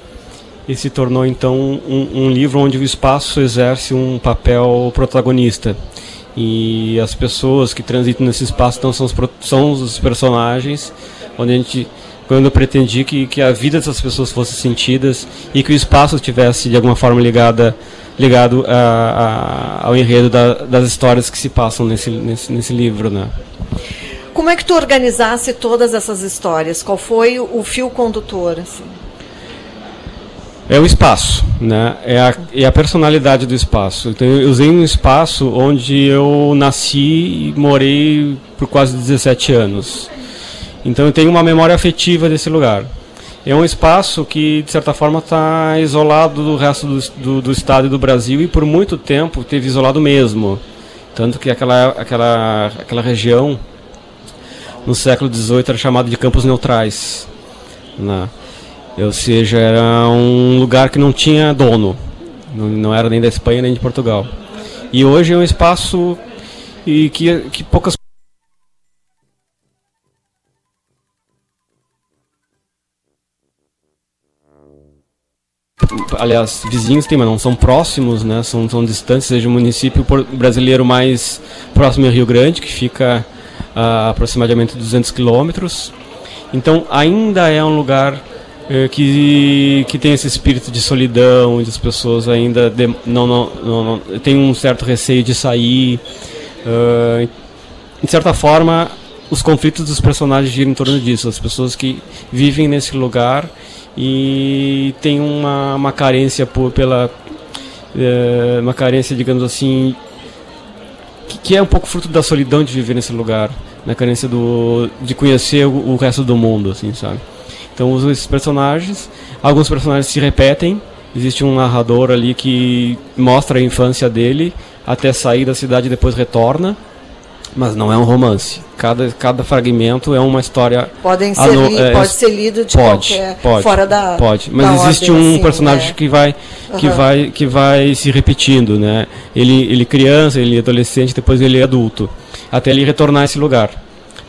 e se tornou então um, um, livro onde o espaço exerce um papel protagonista e as pessoas que transitam nesse espaço então são os, são os personagens onde a gente quando eu pretendi que, que a vida dessas pessoas fosse sentidas e que o espaço estivesse de alguma forma ligada ligado a, a, ao enredo da, das histórias que se passam nesse, nesse, nesse livro né como é que tu organizasse todas essas histórias qual foi o fio condutor assim? É o espaço, né? É a, é a personalidade do espaço. Então, eu usei um espaço onde eu nasci e morei por quase 17 anos. Então, eu tenho uma memória afetiva desse lugar. É um espaço que, de certa forma, está isolado do resto do, do, do, estado e do Brasil e, por muito tempo, teve isolado mesmo. Tanto que aquela, aquela, aquela região, no século XVIII, era chamada de campos neutrais. Né? Ou seja, era um lugar que não tinha dono, não era nem da Espanha nem de Portugal. E hoje é um espaço e que, que poucas aliás, vizinhos tem, mas não são próximos, né? São, são distantes, seja o município brasileiro mais próximo é Rio Grande, que fica a aproximadamente 200 quilômetros. Então, ainda é um lugar é, que, que tem esse espírito de solidão, onde as pessoas ainda de, não, não, não, não têm um certo receio de sair. Uh, de certa forma, os conflitos dos personagens giram em torno disso, as pessoas que vivem nesse lugar e têm uma, uma carência por, pela uh, uma carência, digamos assim, que, que é um pouco fruto da solidão de viver nesse lugar na carência do de conhecer o, o resto do mundo, assim, sabe? Então uso esses personagens. Alguns personagens se repetem. Existe um narrador ali que mostra a infância dele até sair da cidade e depois retorna. Mas não é um romance. Cada, cada fragmento é uma história. Podem ser li, é, pode ser lido de pode, qualquer, pode, fora da. Pode. Mas da existe ordem, um assim, personagem né? que vai que Aham. vai que vai se repetindo, né? Ele ele criança, ele adolescente, depois ele é adulto, até ele retornar a esse lugar.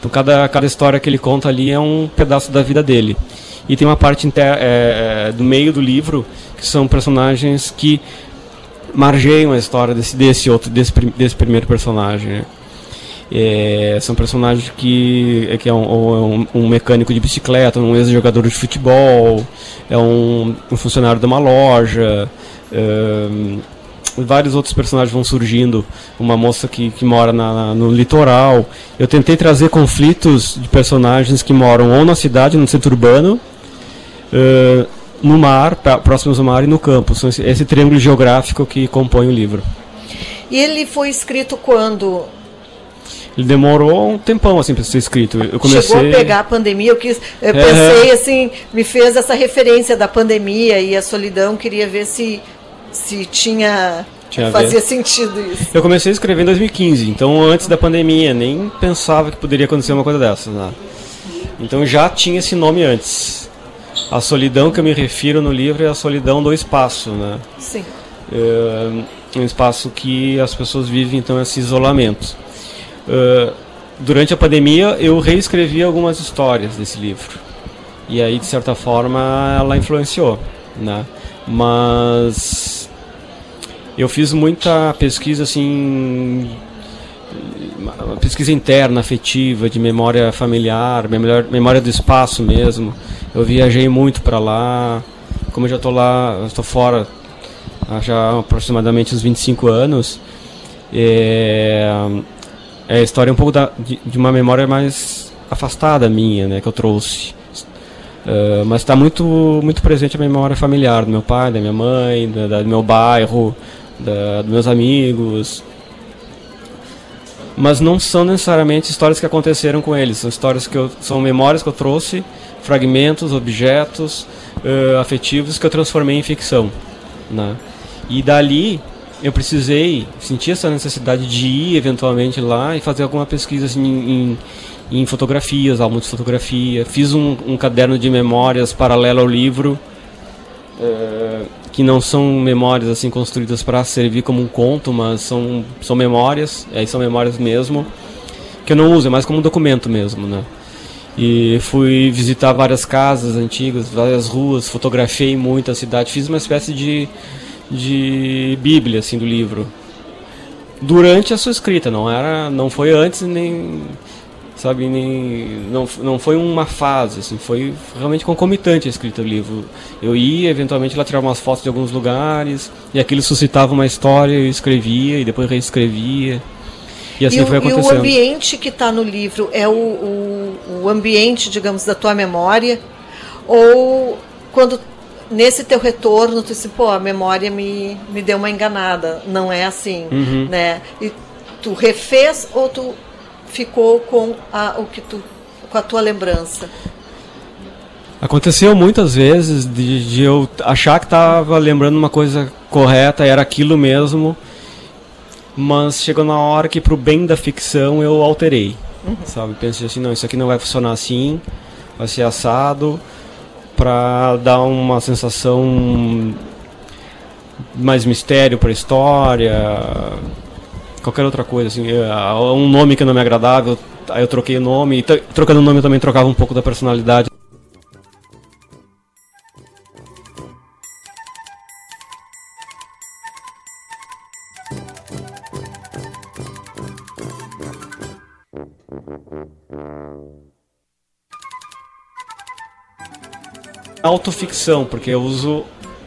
Então cada cada história que ele conta ali é um pedaço da vida dele. E tem uma parte inter, é, é, do meio do livro que são personagens que margeiam a história desse desse outro desse, desse primeiro personagem. né? É, são personagens que, que é um, um- um mecânico de bicicleta, um ex-jogador de futebol, é um, um funcionário de uma loja, ahn, vários outros personagens vão surgindo. Uma moça que, que mora na- na- no litoral. Eu tentei trazer conflitos de personagens que moram ou na cidade, no centro urbano, ãh, no mar, pra- próximos ao mar e no campo. São esse, esse triângulo geográfico que compõe o livro. E ele foi escrito quando? Ele demorou um tempão assim para ser escrito. Eu comecei Chegou a pegar a pandemia, eu, quis, eu É. pensei assim, me fez essa referência da pandemia e a solidão, queria ver se, se tinha, Tinha fazia sentido isso. Eu comecei a escrever em 2015, então antes da pandemia, nem pensava que poderia acontecer uma coisa dessa. Né? Então já tinha esse nome antes. A solidão que eu me refiro no livro é a solidão do espaço, né? Sim. É um espaço que as pessoas vivem então esse isolamento. É, durante a pandemia eu reescrevi algumas histórias desse livro e aí de certa forma ela influenciou, né? Mas eu fiz muita pesquisa assim pesquisa interna, afetiva, de memória familiar, memória, memória do espaço mesmo. Eu viajei muito para lá. Como eu já estou lá, estou fora há já aproximadamente uns 25 anos, é, é a história um pouco da, de, de uma memória mais afastada minha, né, que eu trouxe. Uh, mas está muito muito presente a memória familiar do meu pai, da minha mãe, da, da- do meu bairro, da, dos meus amigos. Mas não são necessariamente histórias que aconteceram com eles, são histórias que eu, são memórias que eu trouxe, fragmentos, objetos uh, afetivos que eu transformei em ficção, né? E dali eu precisei, senti essa necessidade de ir eventualmente lá e fazer alguma pesquisa assim, em, em, fotografias, álbuns de fotografia. Fiz um, um caderno de memórias paralelo ao livro, eh, que não são memórias assim construídas para servir como um conto, mas são, são memórias, aí são memórias mesmo, que eu não uso, é mais como um documento mesmo, né? E fui visitar várias casas antigas, várias ruas, fotografei muito a cidade, fiz uma espécie de, de bíblia assim do livro. Durante a sua escrita, não era, não foi antes nem sabe, nem não, não foi uma fase, assim, foi realmente concomitante a escrita do livro. Eu ia eventualmente lá tirar umas fotos de alguns lugares e aquilo suscitava uma história, eu escrevia e depois reescrevia. E assim e, o, foi e o acontecendo. ambiente que está no livro é o, o, o ambiente, digamos, da tua memória? Ou quando nesse teu retorno tu disse, pô, a memória me, me deu uma enganada. Não é assim, Uhum. né? E tu refez ou tu ficou com a, o que tu com a tua lembrança? Aconteceu muitas vezes de, de eu achar que estava lembrando uma coisa correta, era aquilo mesmo, mas chegou na hora que pro bem da ficção eu alterei, sabe? Pensei assim, não, isso aqui não vai funcionar assim, vai ser assado, para dar uma sensação mais mistério para a história, qualquer outra coisa, assim, é, um nome que não me agradava, aí eu troquei o nome, e trocando o nome eu também trocava um pouco da personalidade. autoficção, porque eu uso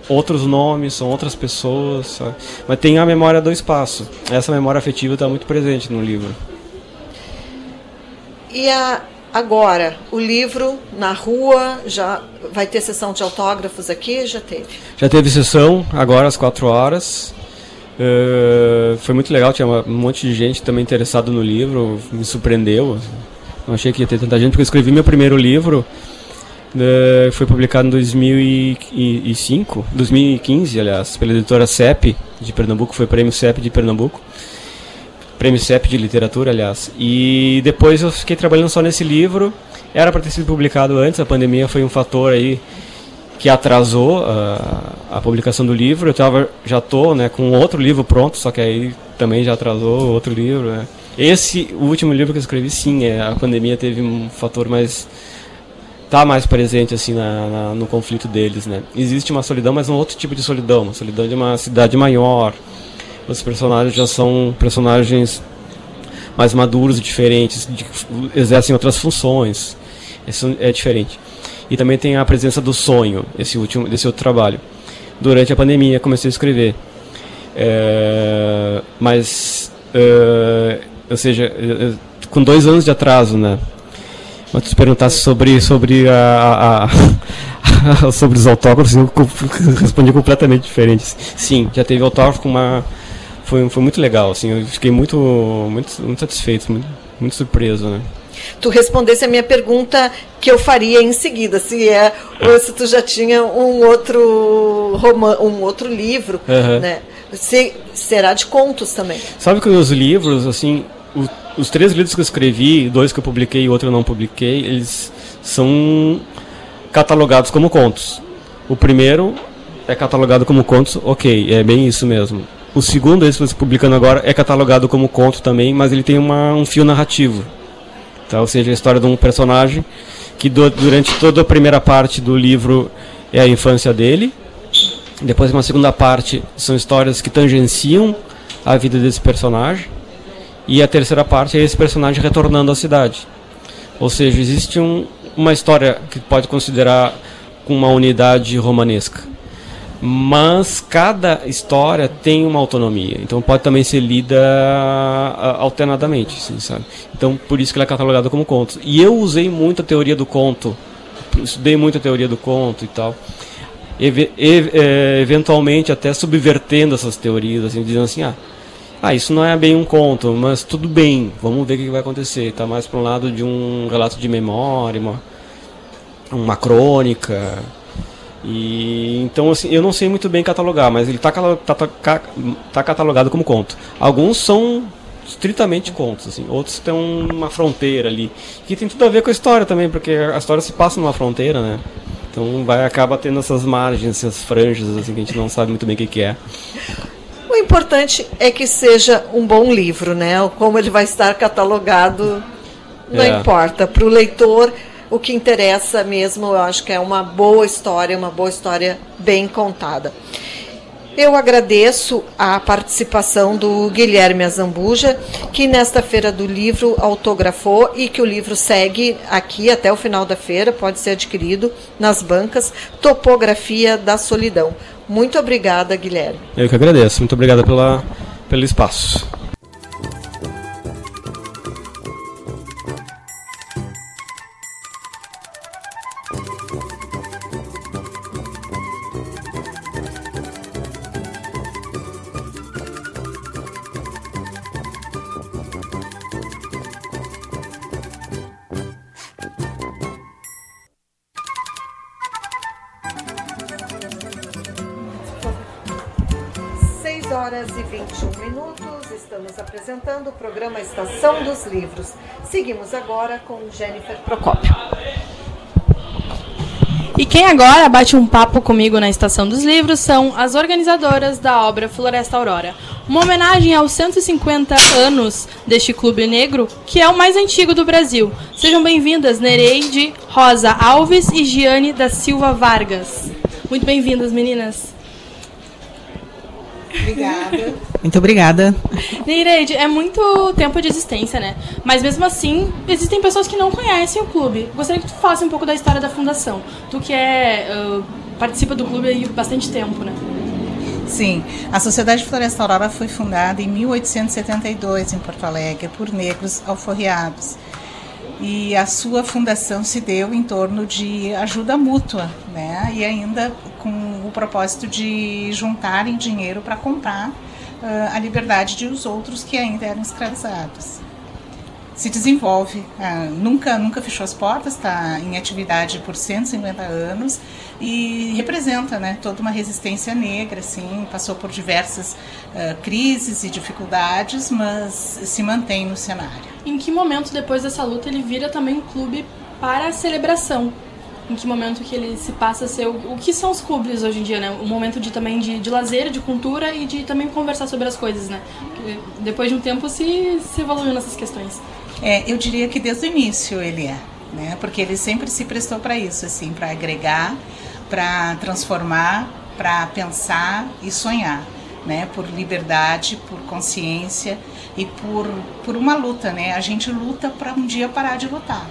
outros nomes, são outras pessoas, sabe? mas tem a memória do espaço. Essa memória afetiva está muito presente no livro. E a, agora, o livro na rua, já vai ter sessão de autógrafos aqui? Já teve. Já teve sessão, agora às 4 horas. Eh, foi muito legal, tinha um monte de gente também interessado no livro, me surpreendeu. Não achei que ia ter tanta gente, porque eu escrevi meu primeiro livro, uh, foi publicado em 2005, 2015, aliás, pela editora CEP de Pernambuco, foi prêmio CEP de Pernambuco. Prêmio CEP de literatura, aliás. E depois eu fiquei trabalhando só nesse livro. Era para ter sido publicado antes, a pandemia foi um fator aí que atrasou uh, a publicação do livro. Eu tava, já tô, né, com outro livro pronto, só que aí também já atrasou outro livro, né. Esse, o último livro que eu escrevi, sim, é, a pandemia teve um fator mais tá mais presente assim na, na, no conflito deles, né? Existe uma solidão, mas um outro tipo de solidão, uma solidão de uma cidade maior. Os personagens já são personagens mais maduros diferentes, de, exercem outras funções. Isso é diferente. E também tem a presença do sonho, esse último, desse outro trabalho. Durante a pandemia comecei a escrever. É, mas, é, ou seja, é, com dois anos de atraso, né? Tu perguntasse sobre, sobre, a, a, a sobre os autógrafos, eu respondi completamente diferente. Sim, já teve autógrafo com uma. Foi, foi muito legal, assim, eu fiquei muito, muito, muito satisfeito, muito, muito surpreso, né? tu respondesse a minha pergunta que eu faria em seguida, se é ou se tu já tinha um outro romance, um outro livro, uhum. né? Se, será de contos também. Sabe que os livros, assim, o, os três livros que eu escrevi, dois que eu publiquei e outro eu não publiquei, eles são catalogados como contos. O primeiro é catalogado como contos, ok, é bem isso mesmo. O segundo, esse que estou publicando agora, é catalogado como conto também, mas ele tem uma, um fio narrativo. Tá? Ou seja, a história de um personagem que do, durante toda a primeira parte do livro é a infância dele. Depois, uma segunda parte, são histórias que tangenciam a vida desse personagem. E a terceira parte é esse personagem retornando à cidade. Ou seja, existe um, uma história que pode considerar uma unidade romanesca mas cada história tem uma autonomia, então pode também ser lida alternadamente, assim, sabe? Então por isso que ela é catalogada como conto. E eu usei muito a teoria do conto, estudei muito a teoria do conto e tal, Eve é, eventualmente até subvertendo essas teorias, assim, dizendo assim, ah, ah, isso não é bem um conto, mas tudo bem, vamos ver o que vai acontecer. Está mais para um lado de um relato de memória, uma, uma crônica e então assim, eu não sei muito bem catalogar, mas ele está tá, tá, tá catalogado como conto. Alguns são estritamente contos, assim. Outros têm uma fronteira ali, que tem tudo a ver com a história também, porque a história se passa numa fronteira, né? Então vai acaba tendo essas margens, essas franjas assim que a gente não sabe muito bem o que, que é. O importante é que seja um bom livro, né? Como ele vai estar catalogado, não é. importa. Para o leitor, o que interessa mesmo, eu acho que é uma boa história, uma boa história bem contada. Eu agradeço a participação do Guilherme Azambuja, que nesta feira do livro autografou e que o livro segue aqui até o final da feira, pode ser adquirido nas bancas, Topografia da Solidão. Muito obrigada, Guilherme. Eu que agradeço, muito obrigada pela, pelo espaço. Livros. Seguimos agora com Jennifer Procópio. E quem agora bate um papo comigo na Estação dos Livros são as organizadoras da obra Floresta Aurora. Uma homenagem aos 150 anos deste clube negro, que é o mais antigo do Brasil. Sejam bem-vindas Nereide Rosa Alves e Giane da Silva Vargas. Muito bem-vindas, meninas. Obrigada. Muito obrigada. Neireide, é muito tempo de existência, né? Mas mesmo assim, existem pessoas que não conhecem o clube. Gostaria que tu falasse um pouco da história da fundação. Tu que é, uh, participa do clube há bastante tempo, né? Sim, a Sociedade Floresta Aurora foi fundada em 1872 em Porto Alegre por negros alforriados e a sua fundação se deu em torno de ajuda mútua, né? E ainda o propósito de juntarem dinheiro para comprar uh, a liberdade de os outros que ainda eram escravizados. se desenvolve. Ah, nunca, nunca fechou as portas, está em atividade por 150 anos e representa né, toda uma resistência negra, assim, passou por diversas uh, crises e dificuldades, mas se mantém no cenário. Em que momento, depois dessa luta, ele vira também um clube para a celebração? Em que momento que ele se passa a ser o, o que são os clubes hoje em dia, né? Um momento de também de, de lazer, de cultura e de também conversar sobre as coisas, né? Porque depois de um tempo se, se evoluiu nessas questões. É, eu diria que desde o início ele é, né? Porque ele sempre se prestou para isso, assim, para agregar, para transformar, para pensar e sonhar, né? Por liberdade, por consciência e por, por uma luta, né? A gente luta para um dia parar de lutar,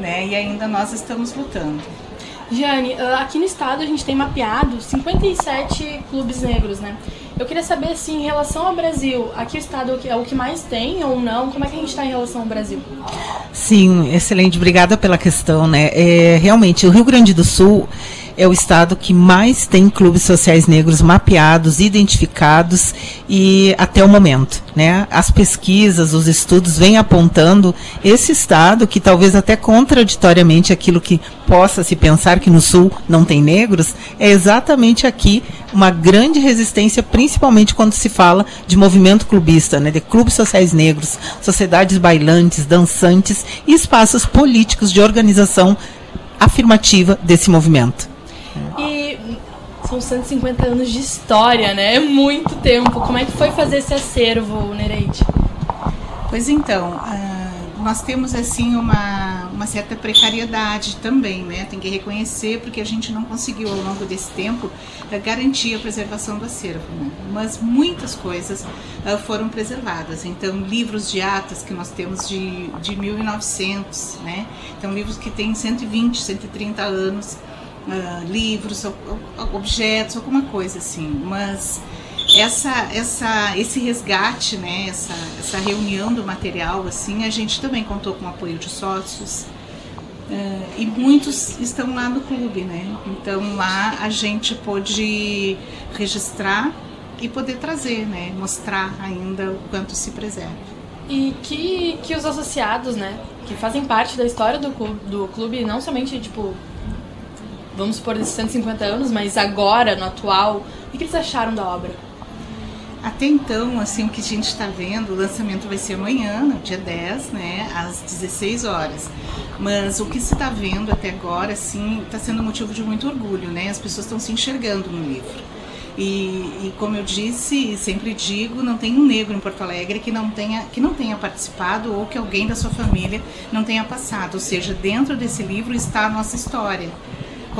né? E ainda nós estamos lutando. Jane, ah, aqui no estado a gente tem mapeado 57 clubes negros, né? Eu queria saber, assim, em relação ao Brasil, aqui o estado é o que mais tem ou não? Como é que a gente está em relação ao Brasil? Sim, excelente. Obrigada pela questão, né? É, realmente, o Rio Grande do Sul é o estado que mais tem clubes sociais negros mapeados, identificados e até o momento, né? As pesquisas, os estudos vêm apontando esse estado que talvez até contraditoriamente aquilo que possa se pensar que no sul não tem negros, é exatamente aqui uma grande resistência, principalmente quando se fala de movimento clubista, né, de clubes sociais negros, sociedades bailantes, dançantes e espaços políticos de organização afirmativa desse movimento. E são 150 anos de história, né? É muito tempo. Como é que foi fazer esse acervo, Nereide? Pois então, uh, nós temos assim uma, uma certa precariedade também, né? Tem que reconhecer porque a gente não conseguiu ao longo desse tempo uh, garantir a preservação do acervo, né? Mas muitas coisas uh, foram preservadas. Então, livros de atas que nós temos de, de 1900, né? Então, livros que têm 120, 130 anos uh, livros, objetos, alguma coisa assim. Mas essa, essa, esse resgate, né, essa, essa reunião do material, assim, a gente também contou com o apoio de sócios. Uh, e muitos estão lá no clube, né? Então lá a gente pôde registrar e poder trazer, né? Mostrar ainda o quanto se preserva. E que, que os associados, né? Que fazem parte da história do clube, do clube não somente, tipo, vamos supor, desses 150 anos, mas agora, no atual, o que eles acharam da obra? Até então, assim, o que a gente está vendo, o lançamento vai ser amanhã, no dia 10, né, às 16 horas. Mas o que se está vendo até agora, assim, está sendo motivo de muito orgulho, né? As pessoas estão se enxergando no livro. E, e, como eu disse e sempre digo, não tem um negro em Porto Alegre que não tenha que não tenha participado ou que alguém da sua família não tenha passado. Ou seja, dentro desse livro está a nossa história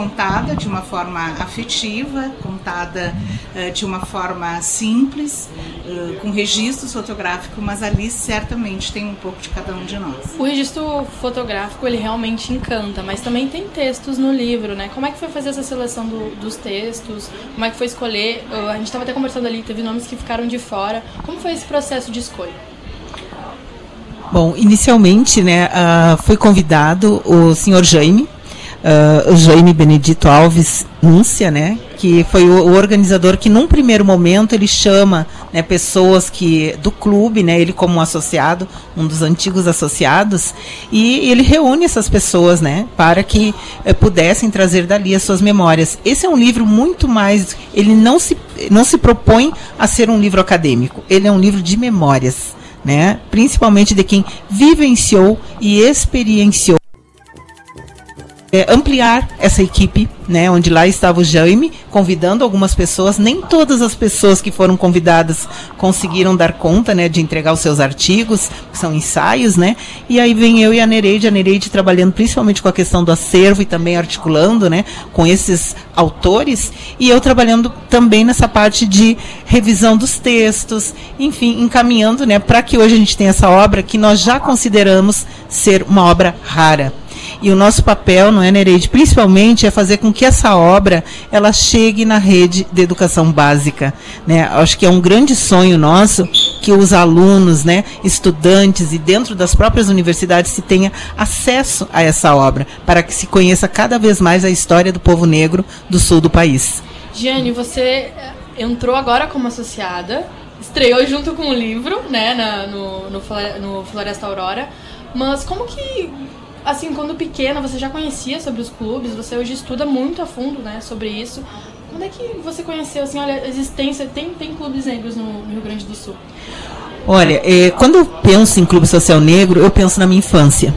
contada de uma forma afetiva, contada uh, de uma forma simples, uh, com registro fotográfico, mas ali certamente tem um pouco de cada um de nós. O registro fotográfico ele realmente encanta, mas também tem textos no livro, né? Como é que foi fazer essa seleção do, dos textos? Como é que foi escolher? Uh, a gente estava até conversando ali, teve nomes que ficaram de fora. Como foi esse processo de escolha? Bom, inicialmente, né, foi convidado o senhor Jaime, uh, Jaime Benedito Alves Núncia, né, que foi o, o, organizador que num primeiro momento ele chama né, pessoas que do clube, né, ele como um associado, um dos antigos associados, e ele reúne essas pessoas, né, para que eh, pudessem trazer dali as suas memórias. Esse é um livro muito mais, ele não se não se propõe a ser um livro acadêmico, ele é um livro de memórias, né, principalmente de quem vivenciou e experienciou é, ampliar essa equipe, né, onde lá estava o Jaime, convidando algumas pessoas. Nem todas as pessoas que foram convidadas conseguiram dar conta, né, de entregar os seus artigos, que são ensaios, né. E aí vem eu e a Nereide, a Nereide trabalhando principalmente com a questão do acervo e também articulando, né, com esses autores, e eu trabalhando também nessa parte de revisão dos textos, enfim, encaminhando, né, para que hoje a gente tenha essa obra que nós já consideramos ser uma obra rara. E o nosso papel, não é, principalmente é fazer com que essa obra ela chegue na rede de educação básica. Né? Acho que é um grande sonho nosso que os alunos, né, estudantes e dentro das próprias universidades se tenha acesso a essa obra, para que se conheça cada vez mais a história do povo negro do sul do país. Giane, você eh, entrou agora como associada, estreou junto com o livro, né, na, no, no, no Floresta Aurora. Mas como que, assim, quando pequena, você já conhecia sobre os clubes? Você hoje estuda muito a fundo, né, sobre isso. Quando é que você conheceu, assim, olha, a existência, tem, tem clubes negros no Rio Grande do Sul? Olha, é, quando eu penso em Clube Social Negro, eu penso na minha infância.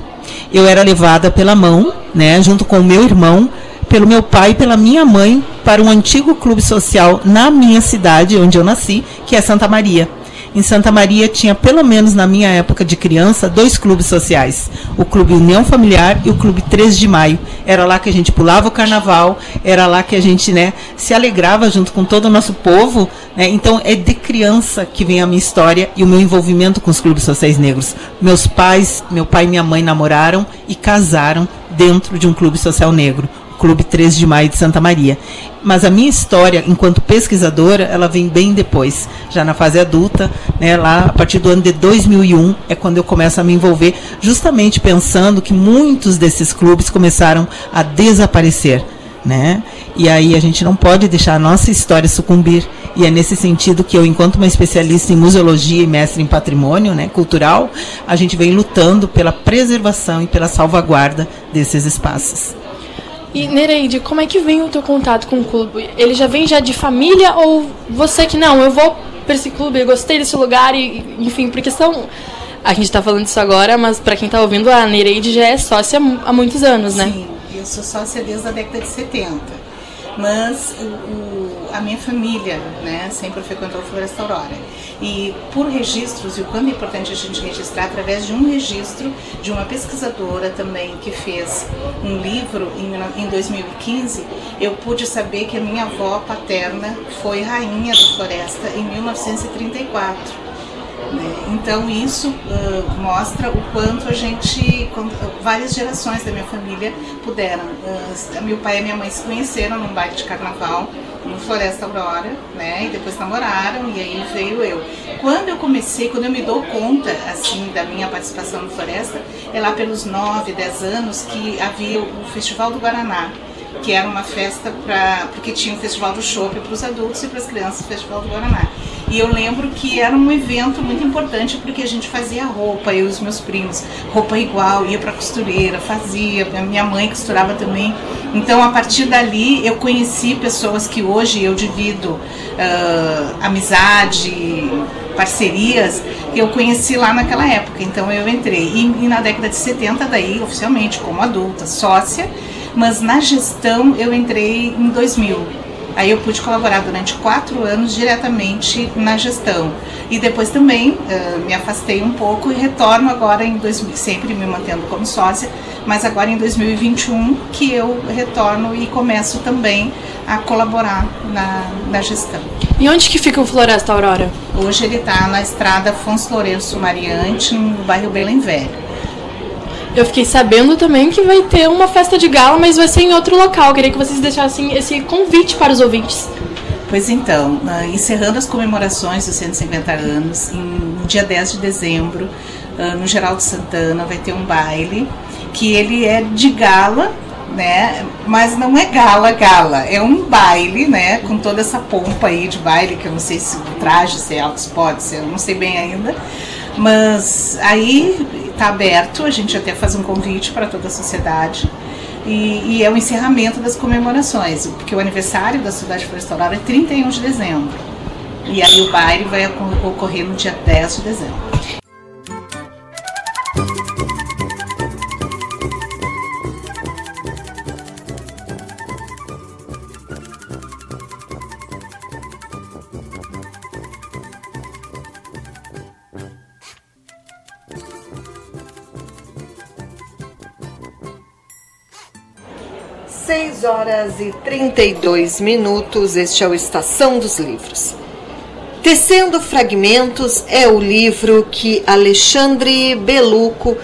Eu era levada pela mão, né, junto com o meu irmão, pelo meu pai e pela minha mãe, para um antigo clube social na minha cidade, onde eu nasci, que é Santa Maria. Em Santa Maria tinha, pelo menos na minha época de criança, dois clubes sociais. O Clube União Familiar e o Clube 13 de Maio. Era lá que a gente pulava o carnaval, era lá que a gente né, se alegrava junto com todo o nosso povo. Né? Então é de criança que vem a minha história e o meu envolvimento com os clubes sociais negros. Meus pais, meu pai e minha mãe namoraram e casaram dentro de um clube social negro. Clube 13 de Maio de Santa Maria. Mas a minha história, enquanto pesquisadora, ela vem bem depois, já na fase adulta, né, lá a partir do ano de 2001 é quando eu começo a me envolver, justamente pensando que muitos desses clubes começaram a desaparecer. Né? E aí a gente não pode deixar a nossa história sucumbir. E é nesse sentido que eu, enquanto uma especialista em museologia e mestre em patrimônio né, cultural, a gente vem lutando pela preservação e pela salvaguarda desses espaços. E Nereide, como é que vem o teu contato com o clube? Ele já vem já de família ou você que não, eu vou para esse clube, eu gostei desse lugar e enfim, porque são a gente está falando isso agora, mas para quem está ouvindo, a Nereide já é sócia há muitos anos, né? Sim, eu sou sócia desde a década de 70. Mas o, a minha família né, sempre frequentou a Floresta Aurora. E por registros, e o quanto é importante a gente registrar, através de um registro de uma pesquisadora também que fez um livro em, em 2015, eu pude saber que a minha avó paterna foi rainha da floresta em 1934. Né? Então isso uh, mostra o quanto a gente, várias gerações da minha família puderam. Uh, meu pai e minha mãe se conheceram num baile de carnaval no Floresta Aurora, né? E depois namoraram e aí veio eu. Quando eu comecei, quando eu me dou conta assim da minha participação no Floresta, é lá pelos 9, 10 anos que havia o Festival do Guaraná que era uma festa para porque tinha um festival do chopp para os adultos e para as crianças o festival do Guaraná. E eu lembro que era um evento muito importante porque a gente fazia roupa, eu e os meus primos, roupa igual, ia para costureira, fazia, minha mãe costurava também. Então a partir dali eu conheci pessoas que hoje eu divido uh, amizade, parcerias que eu conheci lá naquela época. Então eu entrei. E, e na década de 70 daí, oficialmente, como adulta, sócia, mas na gestão eu entrei em 2000. Aí eu pude colaborar durante quatro anos diretamente na gestão. E depois também uh, me afastei um pouco e retorno agora em 2000, sempre me mantendo como sócia, mas agora em 2021 que eu retorno e começo também a colaborar na, na gestão. E onde que fica o Floresta Aurora? Hoje ele está na estrada Afonso Lourenço Mariante, no bairro Belém Velho. Eu fiquei sabendo também que vai ter uma festa de gala, mas vai ser em outro local. queria que vocês deixassem esse convite para os ouvintes. Pois então, uh, encerrando as comemorações dos 150 anos, no dia 10 de dezembro, uh, no Geraldo Santana, vai ter um baile que ele é de gala, né? Mas não é gala, gala. É um baile, né? Com toda essa pompa aí de baile, que eu não sei se o traje, se é alto pode, se eu não sei bem ainda. Mas aí está aberto, a gente até faz um convite para toda a sociedade. E, e, é o encerramento das comemorações, porque o aniversário da cidade florestal é 31 de dezembro. E aí o baile vai ocorrer no dia 10 de dezembro. 6 horas e 32 minutos, este é o Estação dos Livros. Tecendo Fragmentos é o livro que Alexandre Beluco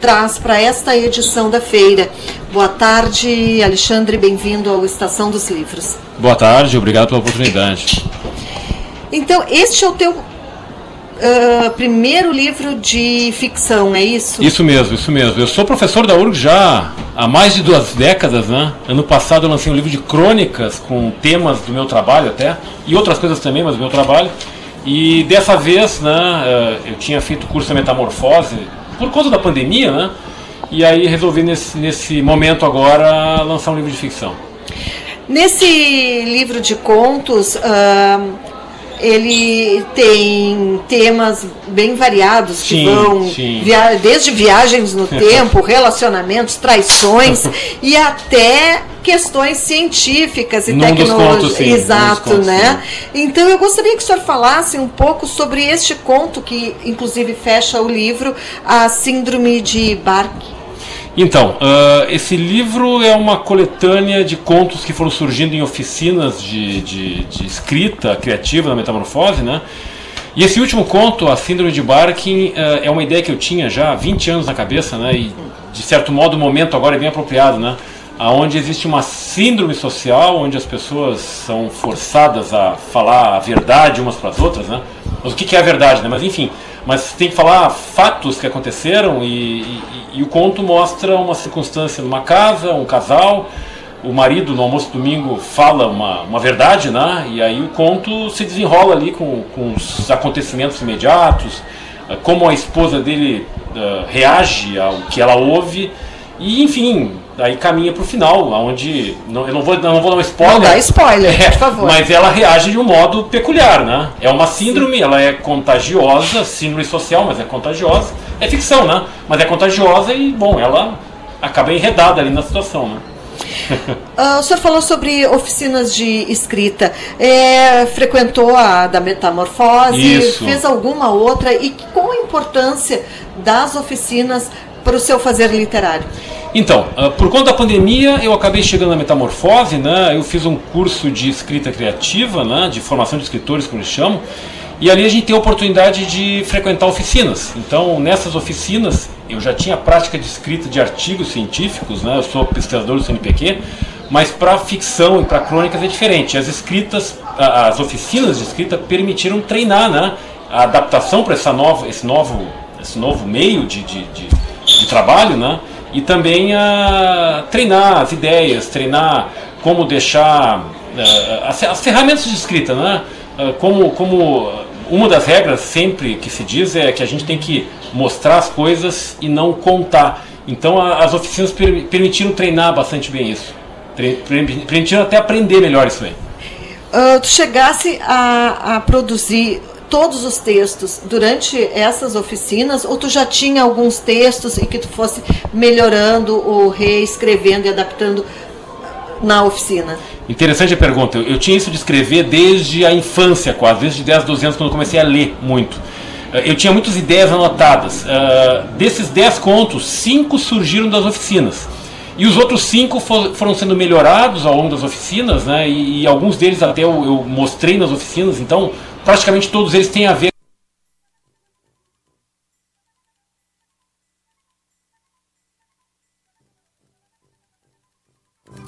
traz para esta edição da feira. Boa tarde, Alexandre, bem-vindo ao Estação dos Livros. Boa tarde, obrigado pela oportunidade. Então, este é o teu uh, primeiro livro de ficção, é isso? Isso mesmo, isso mesmo. Eu sou professor da URG já há mais de duas décadas, né? Ano passado eu lancei um livro de crônicas com temas do meu trabalho até, e outras coisas também, mas do meu trabalho. E dessa vez, né, eu tinha feito curso de metamorfose, por conta da pandemia, né? E aí resolvi nesse, nesse momento agora lançar um livro de ficção. Nesse livro de contos, uh, ele tem temas bem variados que Sim, vão sim. via- desde viagens no tempo, relacionamentos, traições e até questões científicas e sim, dos Exato, contos, né? Então eu gostaria que o senhor falasse um pouco sobre este conto que inclusive fecha o livro, a síndrome de Bark. Então, ah, esse livro é uma coletânea de contos que foram surgindo em oficinas de, de, de escrita criativa na Metamorfose, né? E esse último conto, A Síndrome de Barking, ah, é uma ideia que eu tinha já há 20 anos na cabeça, né? E, de certo modo, o momento agora é bem apropriado, né? Onde existe uma síndrome social, onde as pessoas são forçadas a falar a verdade umas para as outras, né? Mas o que é a verdade, né? Mas enfim, mas tem que falar fatos que aconteceram e, e- e o conto mostra uma circunstância numa casa, um casal, o marido no almoço domingo fala uma, uma verdade, né? E aí o conto se desenrola ali com, com os acontecimentos imediatos, eh, como a esposa dele eh, reage ao que ela ouve e enfim, aí caminha para o final, onde não, eu não vou, não vou dar um spoiler. Não dá spoiler, É, por favor. Mas ela reage de um modo peculiar, né? É uma síndrome, ela é contagiosa, síndrome social, mas é contagiosa. É ficção, né? Mas é contagiosa e, bom, ela acaba enredada ali na situação, né? Ah, o senhor falou sobre oficinas de escrita. É, frequentou a da Metamorfose, Isso. fez alguma outra e qual a importância das oficinas para o seu fazer literário? Então, ah, por conta da pandemia, eu acabei chegando na Metamorfose, né? Eu fiz um curso de escrita criativa, né? De formação de escritores, como eles chamam. E ali a gente tem a oportunidade de frequentar oficinas. Então, nessas oficinas, eu já tinha prática de escrita de artigos científicos, né? Eu sou pesquisador do CNPq, mas para ficção e para crônicas é diferente. As escritas, as oficinas de escrita permitiram treinar, né? A adaptação para essa nova, esse novo, esse novo meio de, de, de, de trabalho, né? E também a treinar as ideias, treinar como deixar eh, as, as ferramentas de escrita, né? Eh, Como, como uma das regras sempre que se diz é que a gente tem que mostrar as coisas e não contar. Então a- as oficinas per- permitiram treinar bastante bem isso. Permitiram até aprender melhor isso aí. Ah, tu chegasse a, a produzir todos os textos durante essas oficinas ou tu já tinha alguns textos e que tu fosse melhorando ou reescrevendo e adaptando na oficina? Interessante a pergunta. Eu, tinha isso de escrever desde a infância, quase, desde 10, 12 anos, quando eu comecei a ler muito. Eh, Eu tinha muitas ideias anotadas. Ah, desses 10 contos, 5 surgiram das oficinas. E os outros 5 fo- foram sendo melhorados ao longo das oficinas, né? E, e alguns deles até eu, eu mostrei nas oficinas, então praticamente todos eles têm a ver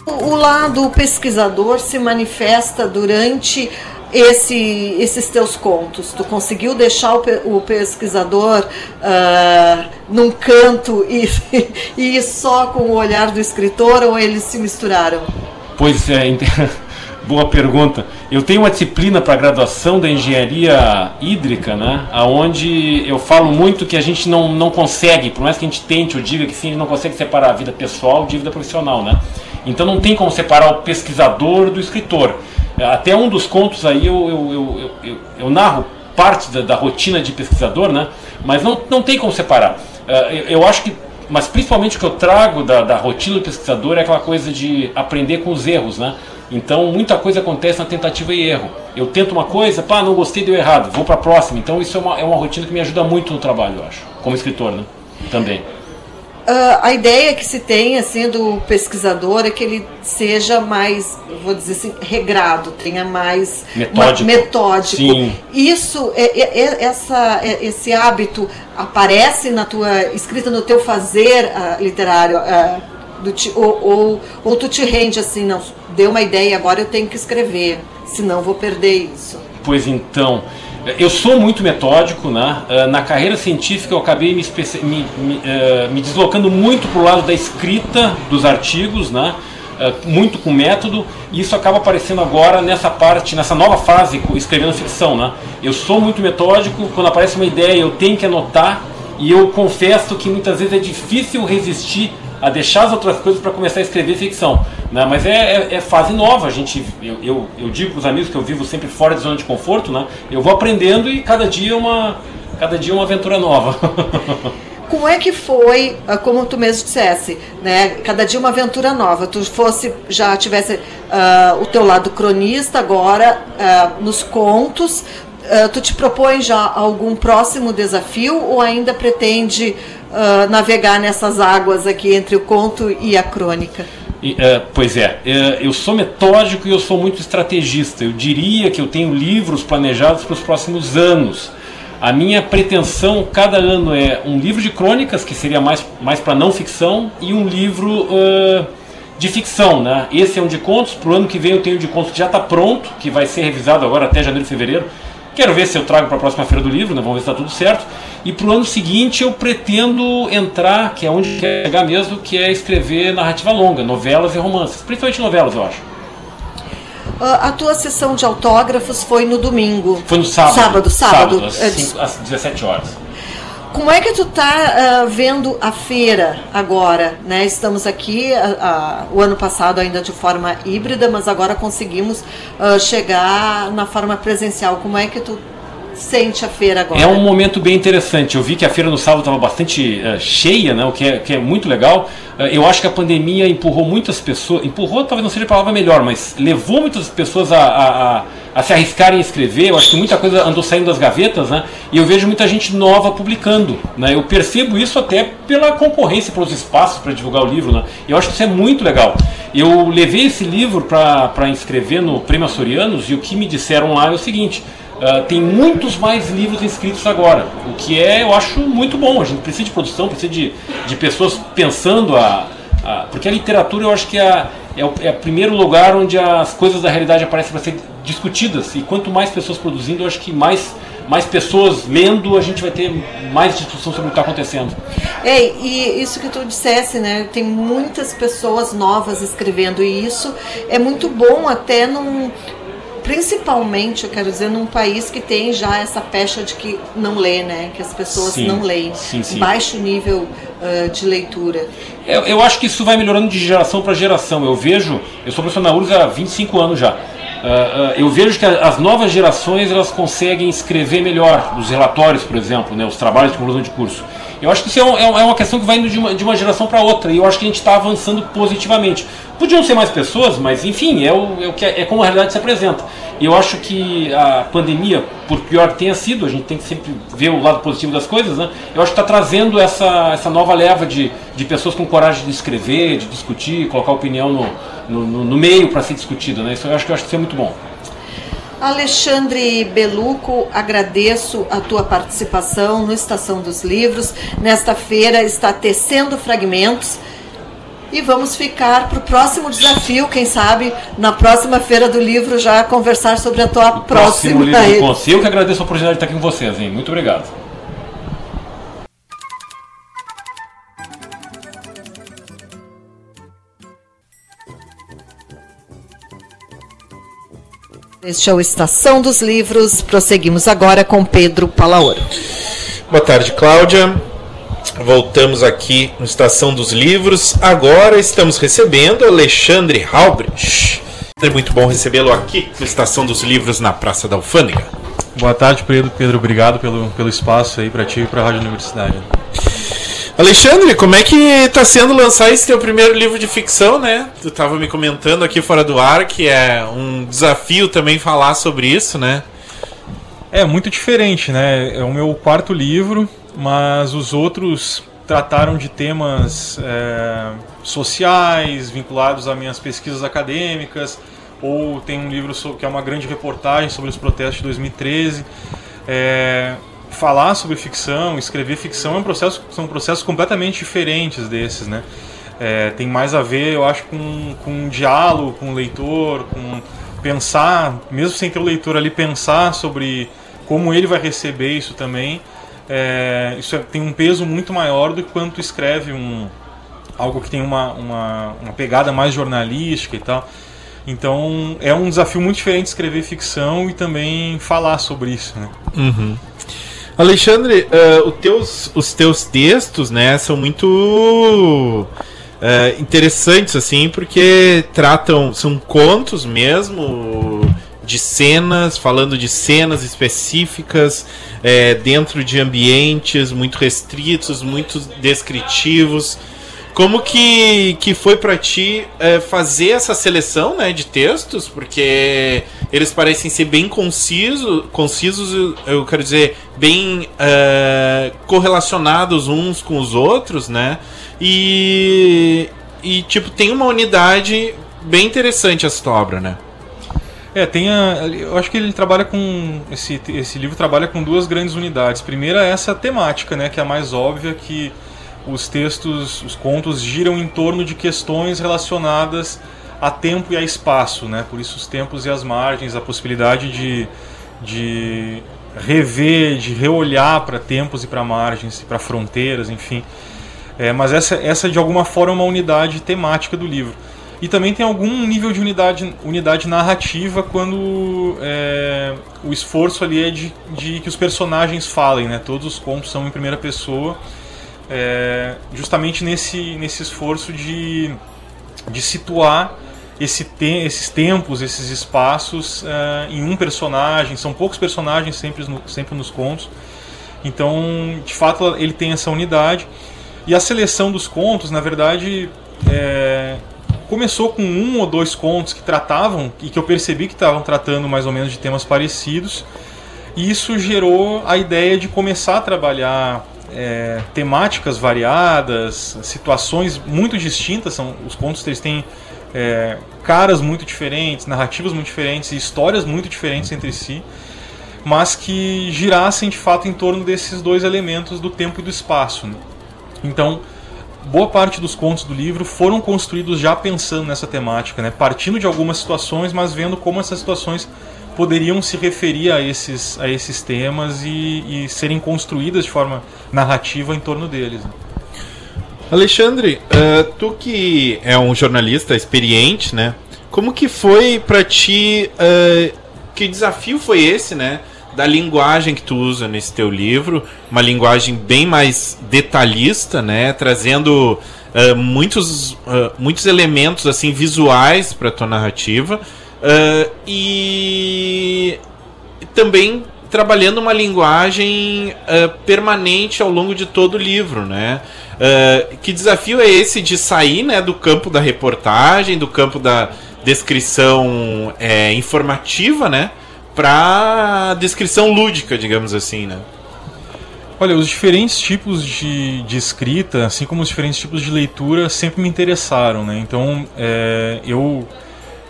O lado pesquisador se manifesta durante esse, esses teus contos. Tu conseguiu deixar o, o pesquisador ah, num canto e, e ir só com o olhar do escritor ou eles se misturaram? Pois é, boa pergunta. Eu tenho uma disciplina para graduação da engenharia hídrica, né? Onde eu falo muito que a gente não, não consegue, por mais que a gente tente ou diga que sim, a gente não consegue separar a vida pessoal de vida profissional, né? Então não tem como separar o pesquisador do escritor. Até um dos contos aí eu, eu, eu, eu, eu- narro parte da, da rotina de pesquisador, né? Mas não, não tem como separar. Eh, eu, eu acho que mas principalmente o que eu trago da, da rotina do pesquisador é aquela coisa de aprender com os erros, né? Então muita coisa acontece na tentativa e erro. Eu tento uma coisa, pá, não gostei, deu errado, vou para a próxima. Então isso é uma, é uma rotina que me ajuda muito no trabalho, eu acho, como escritor, né? Também. Ah, a ideia que se tem assim do pesquisador é que ele seja mais, vou dizer assim, regrado, tenha mais Metódico. metódico. Sim. Isso, é, é- é- essa, é- esse hábito aparece na tua escrita, no teu fazer ah, literário, do ti- ou, ou, ou tu te rende assim, não, deu uma ideia, agora eu tenho que escrever, senão vou perder isso. Pois então, eu sou muito metódico, né? Ah, Na carreira científica eu acabei me, me, me, eh, me deslocando muito para o lado da escrita dos artigos, né? Ah, Muito com método, e isso acaba aparecendo agora nessa parte, nessa nova fase, escrevendo ficção, né? Eu sou muito metódico, quando aparece uma ideia eu tenho que anotar, E eu confesso que muitas vezes é difícil resistir a deixar as outras coisas para começar a escrever ficção. Né? Mas é, é, é, fase nova. A gente, eu, eu, eu digo para os amigos que eu vivo sempre fora de zona de conforto, né? Eu vou aprendendo e cada dia uma, cada dia uma aventura nova. Como é que foi, ah, como tu mesmo dissesse, né? Cada dia uma aventura nova. Tu fosse, já tivesse uh, o teu lado cronista, agora uh, nos contos. Uh, tu te propõe já algum próximo desafio ou ainda pretende navegar nessas águas aqui entre o conto e a crônica? E, pois é, eu sou metódico e eu sou muito estrategista. Eu diria que eu tenho livros planejados para os próximos anos. A minha pretensão cada ano é um livro de crônicas, que seria mais, mais para não ficção, e um livro uh, de ficção. Né? Esse é um de contos, para o ano que vem eu tenho um de contos que já está pronto, que vai ser revisado agora até janeiro fevereiro. Quero ver se eu trago para a próxima feira do livro, né? vamos ver se está tudo certo. E para o ano seguinte eu pretendo entrar, que é onde quer chegar mesmo, que é escrever narrativa longa, novelas e romances. Principalmente novelas, eu acho. Ah, a tua sessão de autógrafos foi no domingo. Foi no sábado. Sábado, sábado. sábado às, é, cinco, às 17 horas. Como é que tu tá uh, vendo a feira agora? Né? Estamos aqui uh, uh, o ano passado ainda de forma híbrida, mas agora conseguimos chegar na forma presencial. Como é que tu sente a feira agora? É um momento bem interessante. Eu vi que a feira no sábado estava bastante uh, cheia, né, o que é, que é muito legal. Uh, eu acho que a pandemia empurrou muitas pessoas, empurrou talvez não seja a palavra melhor, mas levou muitas pessoas a, a, a, a se arriscarem a escrever. Eu acho que muita coisa andou saindo das gavetas, né? E eu vejo muita gente nova publicando. Né? Eu percebo isso até pela concorrência pelos espaços para divulgar o livro. Né? Eu acho que isso é muito legal. Eu levei esse livro para inscrever no Prêmio Açorianos e o que me disseram lá é o seguinte Uh, tem muitos mais livros inscritos agora, o que é, eu acho, muito bom. A gente precisa de produção, precisa de, de pessoas pensando a, a Porque a literatura eu acho que é, é, o, é o primeiro lugar onde as coisas da realidade aparecem para ser discutidas. E quanto mais pessoas produzindo, eu acho que mais, mais pessoas lendo, a gente vai ter mais discussão sobre o que está acontecendo. É, e isso que tu dissesse, né? Tem muitas pessoas novas escrevendo, e isso é muito bom até num principalmente, eu quero dizer, num país que tem já essa pecha de que não lê, né? Que as pessoas sim, não leem. Sim, sim. Baixo nível uh, de leitura. Eu, eu, acho que isso vai melhorando de geração para geração. Eu vejo, eu sou professor na URGS há 25 anos já. Uh, uh, eu vejo que as novas gerações elas conseguem escrever melhor os relatórios, por exemplo, né, os trabalhos de conclusão de curso. Eu acho que isso é, um, é uma questão que vai indo de uma, de uma geração para outra e eu acho que a gente está avançando positivamente. Podiam ser mais pessoas, mas enfim, é, o, é, o que é, é como a realidade se apresenta. Eu acho que a pandemia, por pior que tenha sido, a gente tem que sempre ver o lado positivo das coisas, né? Eu acho que está trazendo essa, essa nova leva de, de pessoas com coragem de escrever, de discutir, colocar opinião no, no, no, no meio para ser discutida, né? Isso eu acho que eu acho que isso é muito bom. Alexandre Beluco, agradeço a tua participação no Estação dos Livros. Nesta feira está tecendo fragmentos e vamos ficar para o próximo desafio, quem sabe na próxima feira do livro já conversar sobre a tua o próxima. Próximo livro Eu que agradeço a oportunidade de estar aqui com vocês, hein? Muito obrigado. Este é o Estação dos Livros. Prosseguimos agora com Pedro Palaoro. Boa tarde, Cláudia. Voltamos aqui no Estação dos Livros. Agora estamos recebendo Alexandre Halbrich. É muito bom recebê-lo aqui no Estação dos Livros na Praça da Alfândega. Boa tarde, Pedro. Pedro, obrigado pelo, pelo espaço aí para ti e para a Rádio Universidade. Alexandre, como é que está sendo lançar esse teu primeiro livro de ficção, né? Tu estava me comentando aqui fora do ar que é um desafio também falar sobre isso, né? É muito diferente, né? É o meu quarto livro, mas os outros trataram de temas é, sociais vinculados a minhas pesquisas acadêmicas, ou tem um livro que é uma grande reportagem sobre os protestos de 2013. É, falar sobre ficção, escrever ficção é um processo, são processos completamente diferentes desses, né? É, tem mais a ver, eu acho, com, com um diálogo com o leitor, com pensar, mesmo sem ter o leitor ali, pensar sobre como ele vai receber isso também. É, isso é, tem um peso muito maior do que quando tu escreve um, algo que tem uma, uma, uma pegada mais jornalística e tal. Então é um desafio muito diferente escrever ficção e também falar sobre isso. Né? Uhum. Alexandre, uh, os, teus, os teus textos, né, são muito uh, interessantes, assim, porque tratam, são contos mesmo, de cenas, falando de cenas específicas, é, dentro de ambientes muito restritos, muito descritivos. Como que, que foi para ti é, fazer essa seleção né, de textos? Porque eles parecem ser bem conciso, concisos, eu quero dizer, bem é, correlacionados uns com os outros, né? E, e, tipo, tem uma unidade bem interessante essa obra, né? É, tem a, eu acho que ele trabalha com esse, esse livro trabalha com duas grandes unidades. Primeira é essa temática, né, que é a mais óbvia que os textos, os contos giram em torno de questões relacionadas a tempo e a espaço, né? Por isso os tempos e as margens, a possibilidade de, de rever, de reolhar para tempos e para margens, para fronteiras, enfim. É, mas essa, essa de alguma forma é uma unidade temática do livro. E também tem algum nível de unidade, unidade narrativa quando é, o esforço ali é de, de que os personagens falem, né? Todos os contos são em primeira pessoa, é, justamente nesse, nesse esforço de, de situar esse te, esses tempos, esses espaços é, em um personagem. São poucos personagens sempre, no, sempre nos contos. Então, de fato, ele tem essa unidade. E a seleção dos contos, na verdade, é, começou com um ou dois contos que tratavam e que eu percebi que estavam tratando mais ou menos de temas parecidos. E isso gerou a ideia de começar a trabalhar é, temáticas variadas, situações muito distintas. São, os contos eles têm é, caras muito diferentes, narrativas muito diferentes e histórias muito diferentes entre si, mas que girassem de fato em torno desses dois elementos do tempo e do espaço. Né? Então, boa parte dos contos do livro foram construídos já pensando nessa temática, né? partindo de algumas situações, mas vendo como essas situações poderiam se referir a esses, a esses temas e, e serem construídas de forma narrativa em torno deles. Né? Alexandre, uh, tu que é um jornalista experiente, né? Como que foi para ti? Uh, que desafio foi esse, né? da linguagem que tu usa nesse teu livro, uma linguagem bem mais detalhista, né, trazendo uh, muitos, muitos elementos assim visuais para tua narrativa uh, e também trabalhando uma linguagem permanente ao longo de todo o livro, né? que desafio é esse de sair, né, do campo da reportagem, do campo da descrição é, informativa, né? para descrição lúdica, digamos assim, né? Olha, os diferentes tipos de, de escrita, assim como os diferentes tipos de leitura, sempre me interessaram, né? Então, é, eu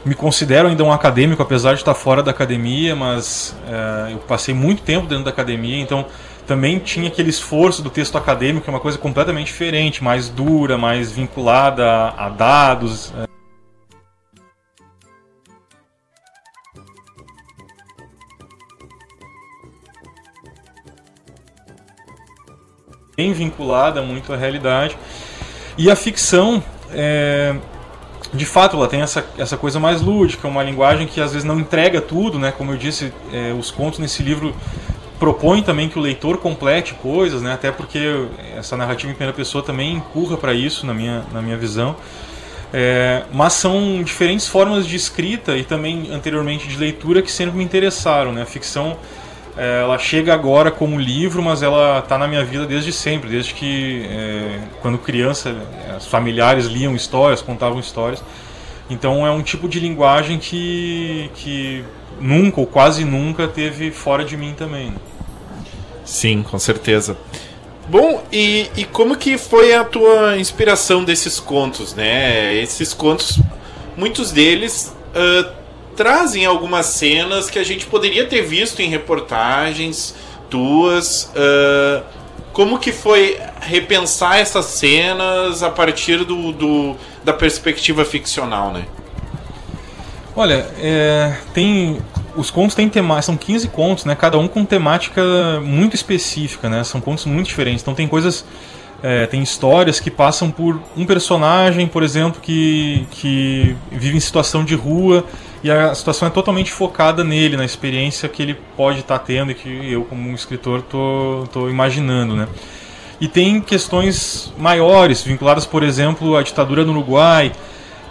me considero ainda um acadêmico, apesar de estar fora da academia, mas é, eu passei muito tempo dentro da academia, então também tinha aquele esforço do texto acadêmico, que é uma coisa completamente diferente, mais dura, mais vinculada a, a dados. É. bem vinculada muito à realidade. E a ficção, é, de fato, ela tem essa, essa coisa mais lúdica, uma linguagem que às vezes não entrega tudo, né? Como eu disse, é, os contos nesse livro propõem também que o leitor complete coisas, né? Até porque essa narrativa em primeira pessoa também empurra para isso, na minha, na minha visão. É, mas são diferentes formas de escrita e também anteriormente de leitura que sempre me interessaram, né? A ficção ela chega agora como livro, mas ela está na minha vida desde sempre, desde que é, quando criança, os familiares liam histórias, contavam histórias. Então é um tipo de linguagem que, que nunca ou quase nunca teve fora de mim também. Sim, com certeza. Bom, e, e como que foi a tua inspiração desses contos, né? Esses contos, muitos deles uh, trazem algumas cenas que a gente poderia ter visto em reportagens tuas. Uh, como que foi repensar essas cenas a partir do, do da perspectiva ficcional, né? Olha, é, tem os contos têm tema, são 15 contos, né? Cada um com temática muito específica, né? São contos muito diferentes. Então tem coisas é, tem histórias que passam por um personagem, por exemplo, que, que vive em situação de rua e a situação é totalmente focada nele, na experiência que ele pode estar tá tendo e que eu, como um escritor, tô, tô imaginando, né? E tem questões maiores, vinculadas, por exemplo, à ditadura no Uruguai,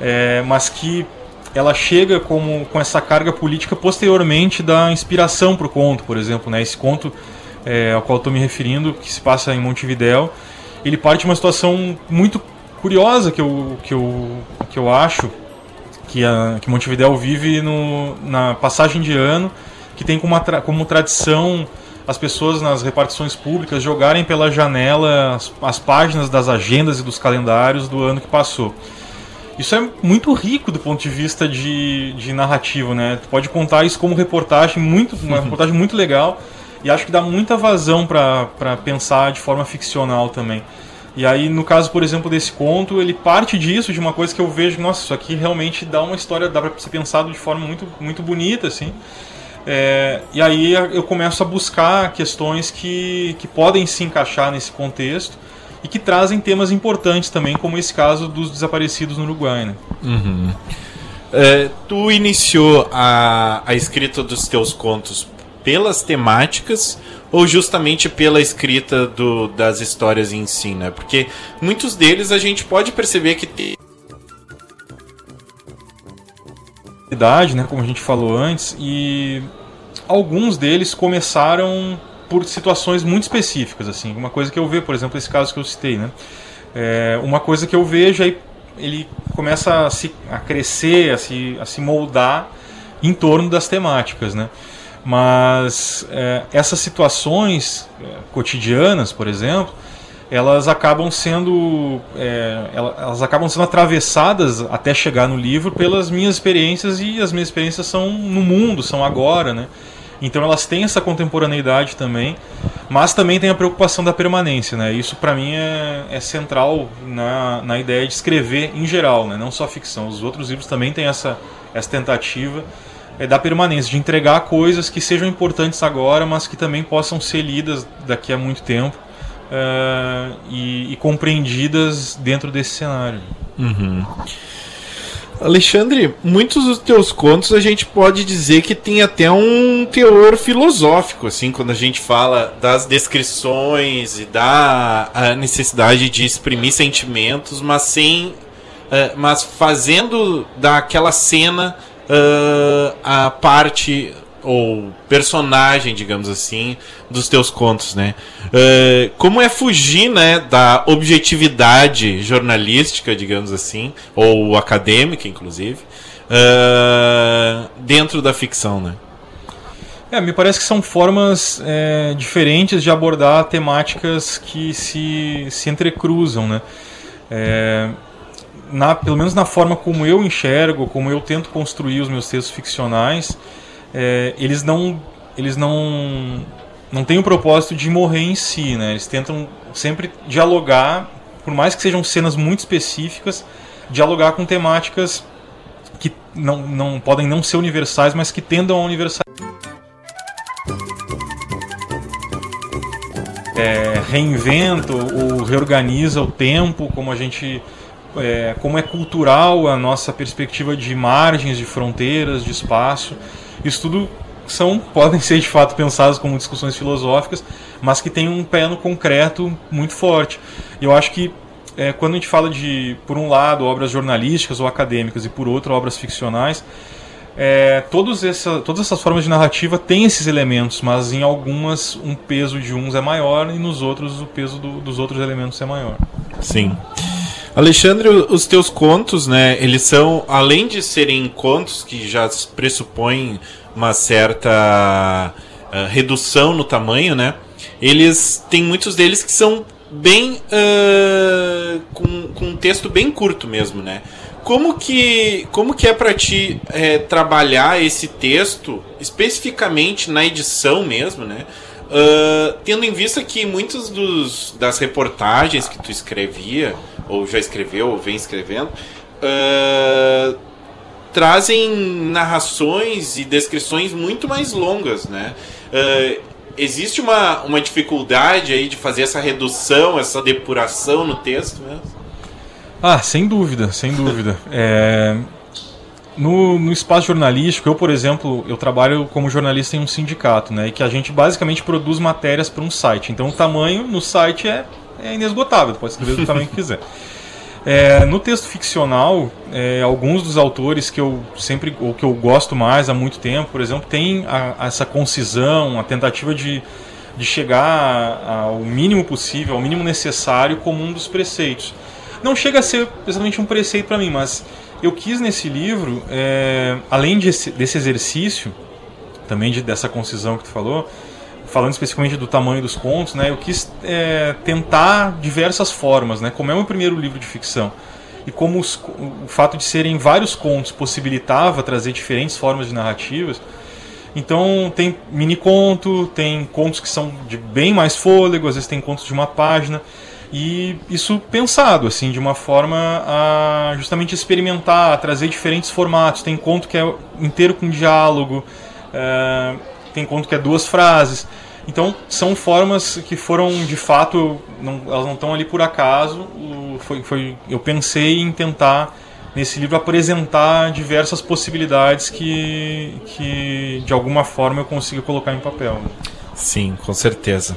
é, mas que ela chega como, com essa carga política posteriormente da inspiração para o conto, por exemplo. Né? Esse conto é, ao qual estou me referindo, que se passa em Montevidéu, ele parte de uma situação muito curiosa que eu, que eu, que eu acho, que, a, que Montevidéu vive no, na passagem de ano, que tem como, tra como tradição as pessoas nas repartições públicas jogarem pela janela as, as, páginas das agendas e dos calendários do ano que passou. Isso é muito rico do ponto de vista de, de narrativa, né? Tu pode contar isso como reportagem, muito, uma uhum. reportagem muito legal, e acho que dá muita vazão para pensar de forma ficcional também. E aí, no caso, por exemplo, desse conto, ele parte disso, de uma coisa que eu vejo, nossa, isso aqui realmente dá uma história, dá para ser pensado de forma muito, muito bonita, assim. É, e aí eu começo a buscar questões que, que podem se encaixar nesse contexto e que trazem temas importantes também, como esse caso dos desaparecidos no Uruguai. Né? Uhum. É, tu iniciou a, a escrita dos teus contos pelas temáticas ou justamente pela escrita do, das histórias em si, né? Porque muitos deles a gente pode perceber que tem idade, né, como a gente falou antes, e alguns deles começaram por situações muito específicas, assim, uma coisa que eu vejo, por exemplo, esse caso que eu citei, né, é uma coisa que eu vejo aí ele começa a, se, a crescer, a se, a se moldar em torno das temáticas, né? Mas é, essas situações é, cotidianas, por exemplo, elas acabam sendo é, elas acabam sendo atravessadas até chegar no livro pelas minhas experiências e as minhas experiências são no mundo, são agora, né? Então elas têm essa contemporaneidade também, mas também tem a preocupação da permanência, né? Isso para mim é, é, central na, na ideia de escrever em geral, né? Não só ficção. Os outros livros também têm essa, essa tentativa é, da permanência, de entregar coisas que sejam importantes agora, mas que também possam ser lidas daqui a muito tempo uh, e, e, compreendidas dentro desse cenário. Uhum. Alexandre, muitos dos teus contos a gente pode dizer que tem até um teor filosófico, assim, quando a gente fala das descrições e da necessidade de exprimir sentimentos, mas sem, uh, mas fazendo daquela cena uh, a parte ou personagem, digamos assim, dos teus contos, né? Uh, como é fugir, né, da objetividade jornalística, digamos assim, ou acadêmica, inclusive, uh, dentro da ficção, né? É, me parece que são formas é, diferentes de abordar temáticas que se, se entrecruzam, né? É, na, pelo menos na forma como eu enxergo, como eu tento construir os meus textos ficcionais, é, eles não eles não não têm o propósito de morrer em si, né? Eles tentam sempre dialogar, por mais que sejam cenas muito específicas, dialogar com temáticas que não, não podem não ser universais, mas que tendam a universal. É, reinventa ou reorganiza o tempo, como a gente é, como é cultural a nossa perspectiva de margens, de fronteiras, de espaço. Isso tudo são podem ser de fato pensados como discussões filosóficas, mas que têm um pé no concreto muito forte. E eu acho que é, quando a gente fala de, por um lado, obras jornalísticas ou acadêmicas e por outro, obras ficcionais, é, todos essa, todas essas formas de narrativa têm esses elementos, mas em algumas um peso de uns é maior e nos outros o peso do, dos outros elementos é maior. Sim. Alexandre, os teus contos, né, eles são, além de serem contos que já pressupõem uma certa uh, redução no tamanho, né, eles tem muitos deles que são bem uh, com, com um texto bem curto mesmo, né? Como que, como que é para ti é, trabalhar esse texto especificamente na edição mesmo, né? Uh, tendo em vista que muitas das reportagens que tu escrevia ou já escreveu, ou vem escrevendo, uh, trazem narrações e descrições muito mais longas, né? Uh, existe uma, uma dificuldade aí de fazer essa redução, essa depuração no texto mesmo? Ah, sem dúvida, sem dúvida. é... no, no espaço jornalístico, eu, por exemplo, eu trabalho como jornalista em um sindicato, né? E que a gente basicamente produz matérias para um site. Então o tamanho no site é, é inesgotável, pode escrever do tamanho que quiser. É, no texto ficcional, é, alguns dos autores que eu sempre, ou que eu gosto mais há muito tempo, por exemplo, tem a, a essa concisão, a tentativa de, de chegar ao mínimo possível, ao mínimo necessário como um dos preceitos. Não chega a ser exatamente um preceito para mim, mas eu quis nesse livro, é, além desse, desse exercício, também de, dessa concisão que tu falou, falando especificamente do tamanho dos contos, né, eu quis é, tentar diversas formas, né, como é o meu primeiro livro de ficção e como os, o fato de serem vários contos possibilitava trazer diferentes formas de narrativas. Então tem mini conto, tem contos que são de bem mais fôlego, às vezes tem contos de uma página. E isso pensado, assim, de uma forma a justamente experimentar, a trazer diferentes formatos. Tem conto que é inteiro com diálogo, é, tem conto que é duas frases. Então, são formas que foram, de fato, não, elas não estão ali por acaso. Foi, foi, eu pensei em tentar, nesse livro, apresentar diversas possibilidades que, que de alguma forma, eu consiga colocar em papel. Sim, com certeza.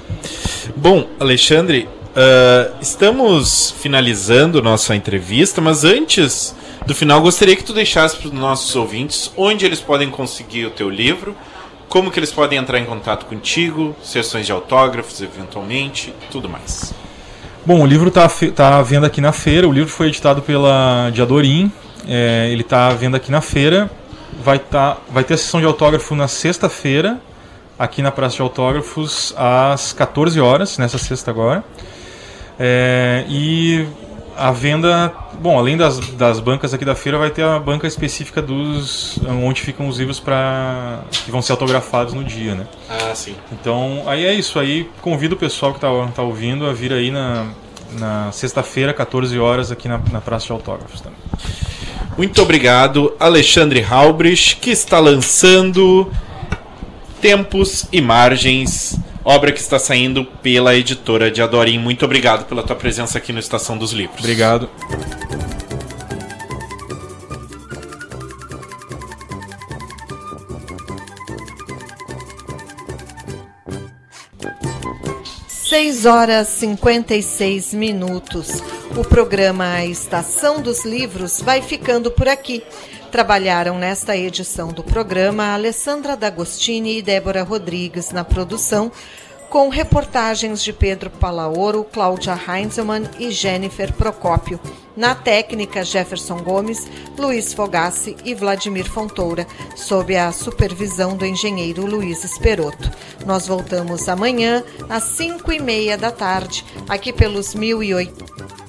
Bom, Alexandre, Uh, estamos finalizando nossa entrevista, mas antes do final, gostaria que tu deixasse para os nossos ouvintes onde eles podem conseguir o teu livro, como que eles podem entrar em contato contigo, sessões de autógrafos, eventualmente, tudo mais. Bom, o livro está tá à venda aqui na feira. O livro foi editado pela Diadorim. É, ele está à venda aqui na feira. Vai, tá, vai ter a sessão de autógrafo na sexta-feira, aqui na Praça de Autógrafos, às 14 horas, nessa sexta agora. É, e a venda, bom, além das, das bancas aqui da feira, vai ter a banca específica dos onde ficam os livros para que vão ser autografados no dia, né? Ah, sim. Então, aí é isso. Aí convido o pessoal que está tá ouvindo a vir aí na, na sexta-feira, 14 horas, aqui na, na Praça de Autógrafos também. Muito obrigado, Alexandre Halbrich, que está lançando Tempos e Margens obra que está saindo pela editora de Adorim. Muito obrigado pela tua presença aqui no Estação dos Livros. Obrigado. Seis horas 56 minutos. O programa Estação dos Livros vai ficando por aqui. Trabalharam nesta edição do programa Alessandra D'Agostini e Débora Rodrigues na produção, com reportagens de Pedro Palaoro, Cláudia Heinzelmann e Jennifer Procópio. Na técnica, Jefferson Gomes, Luiz Fogassi e Vladimir Fontoura, sob a supervisão do engenheiro Luiz Esperoto. Nós voltamos amanhã, às 5 e meia da tarde, aqui pelos 1008.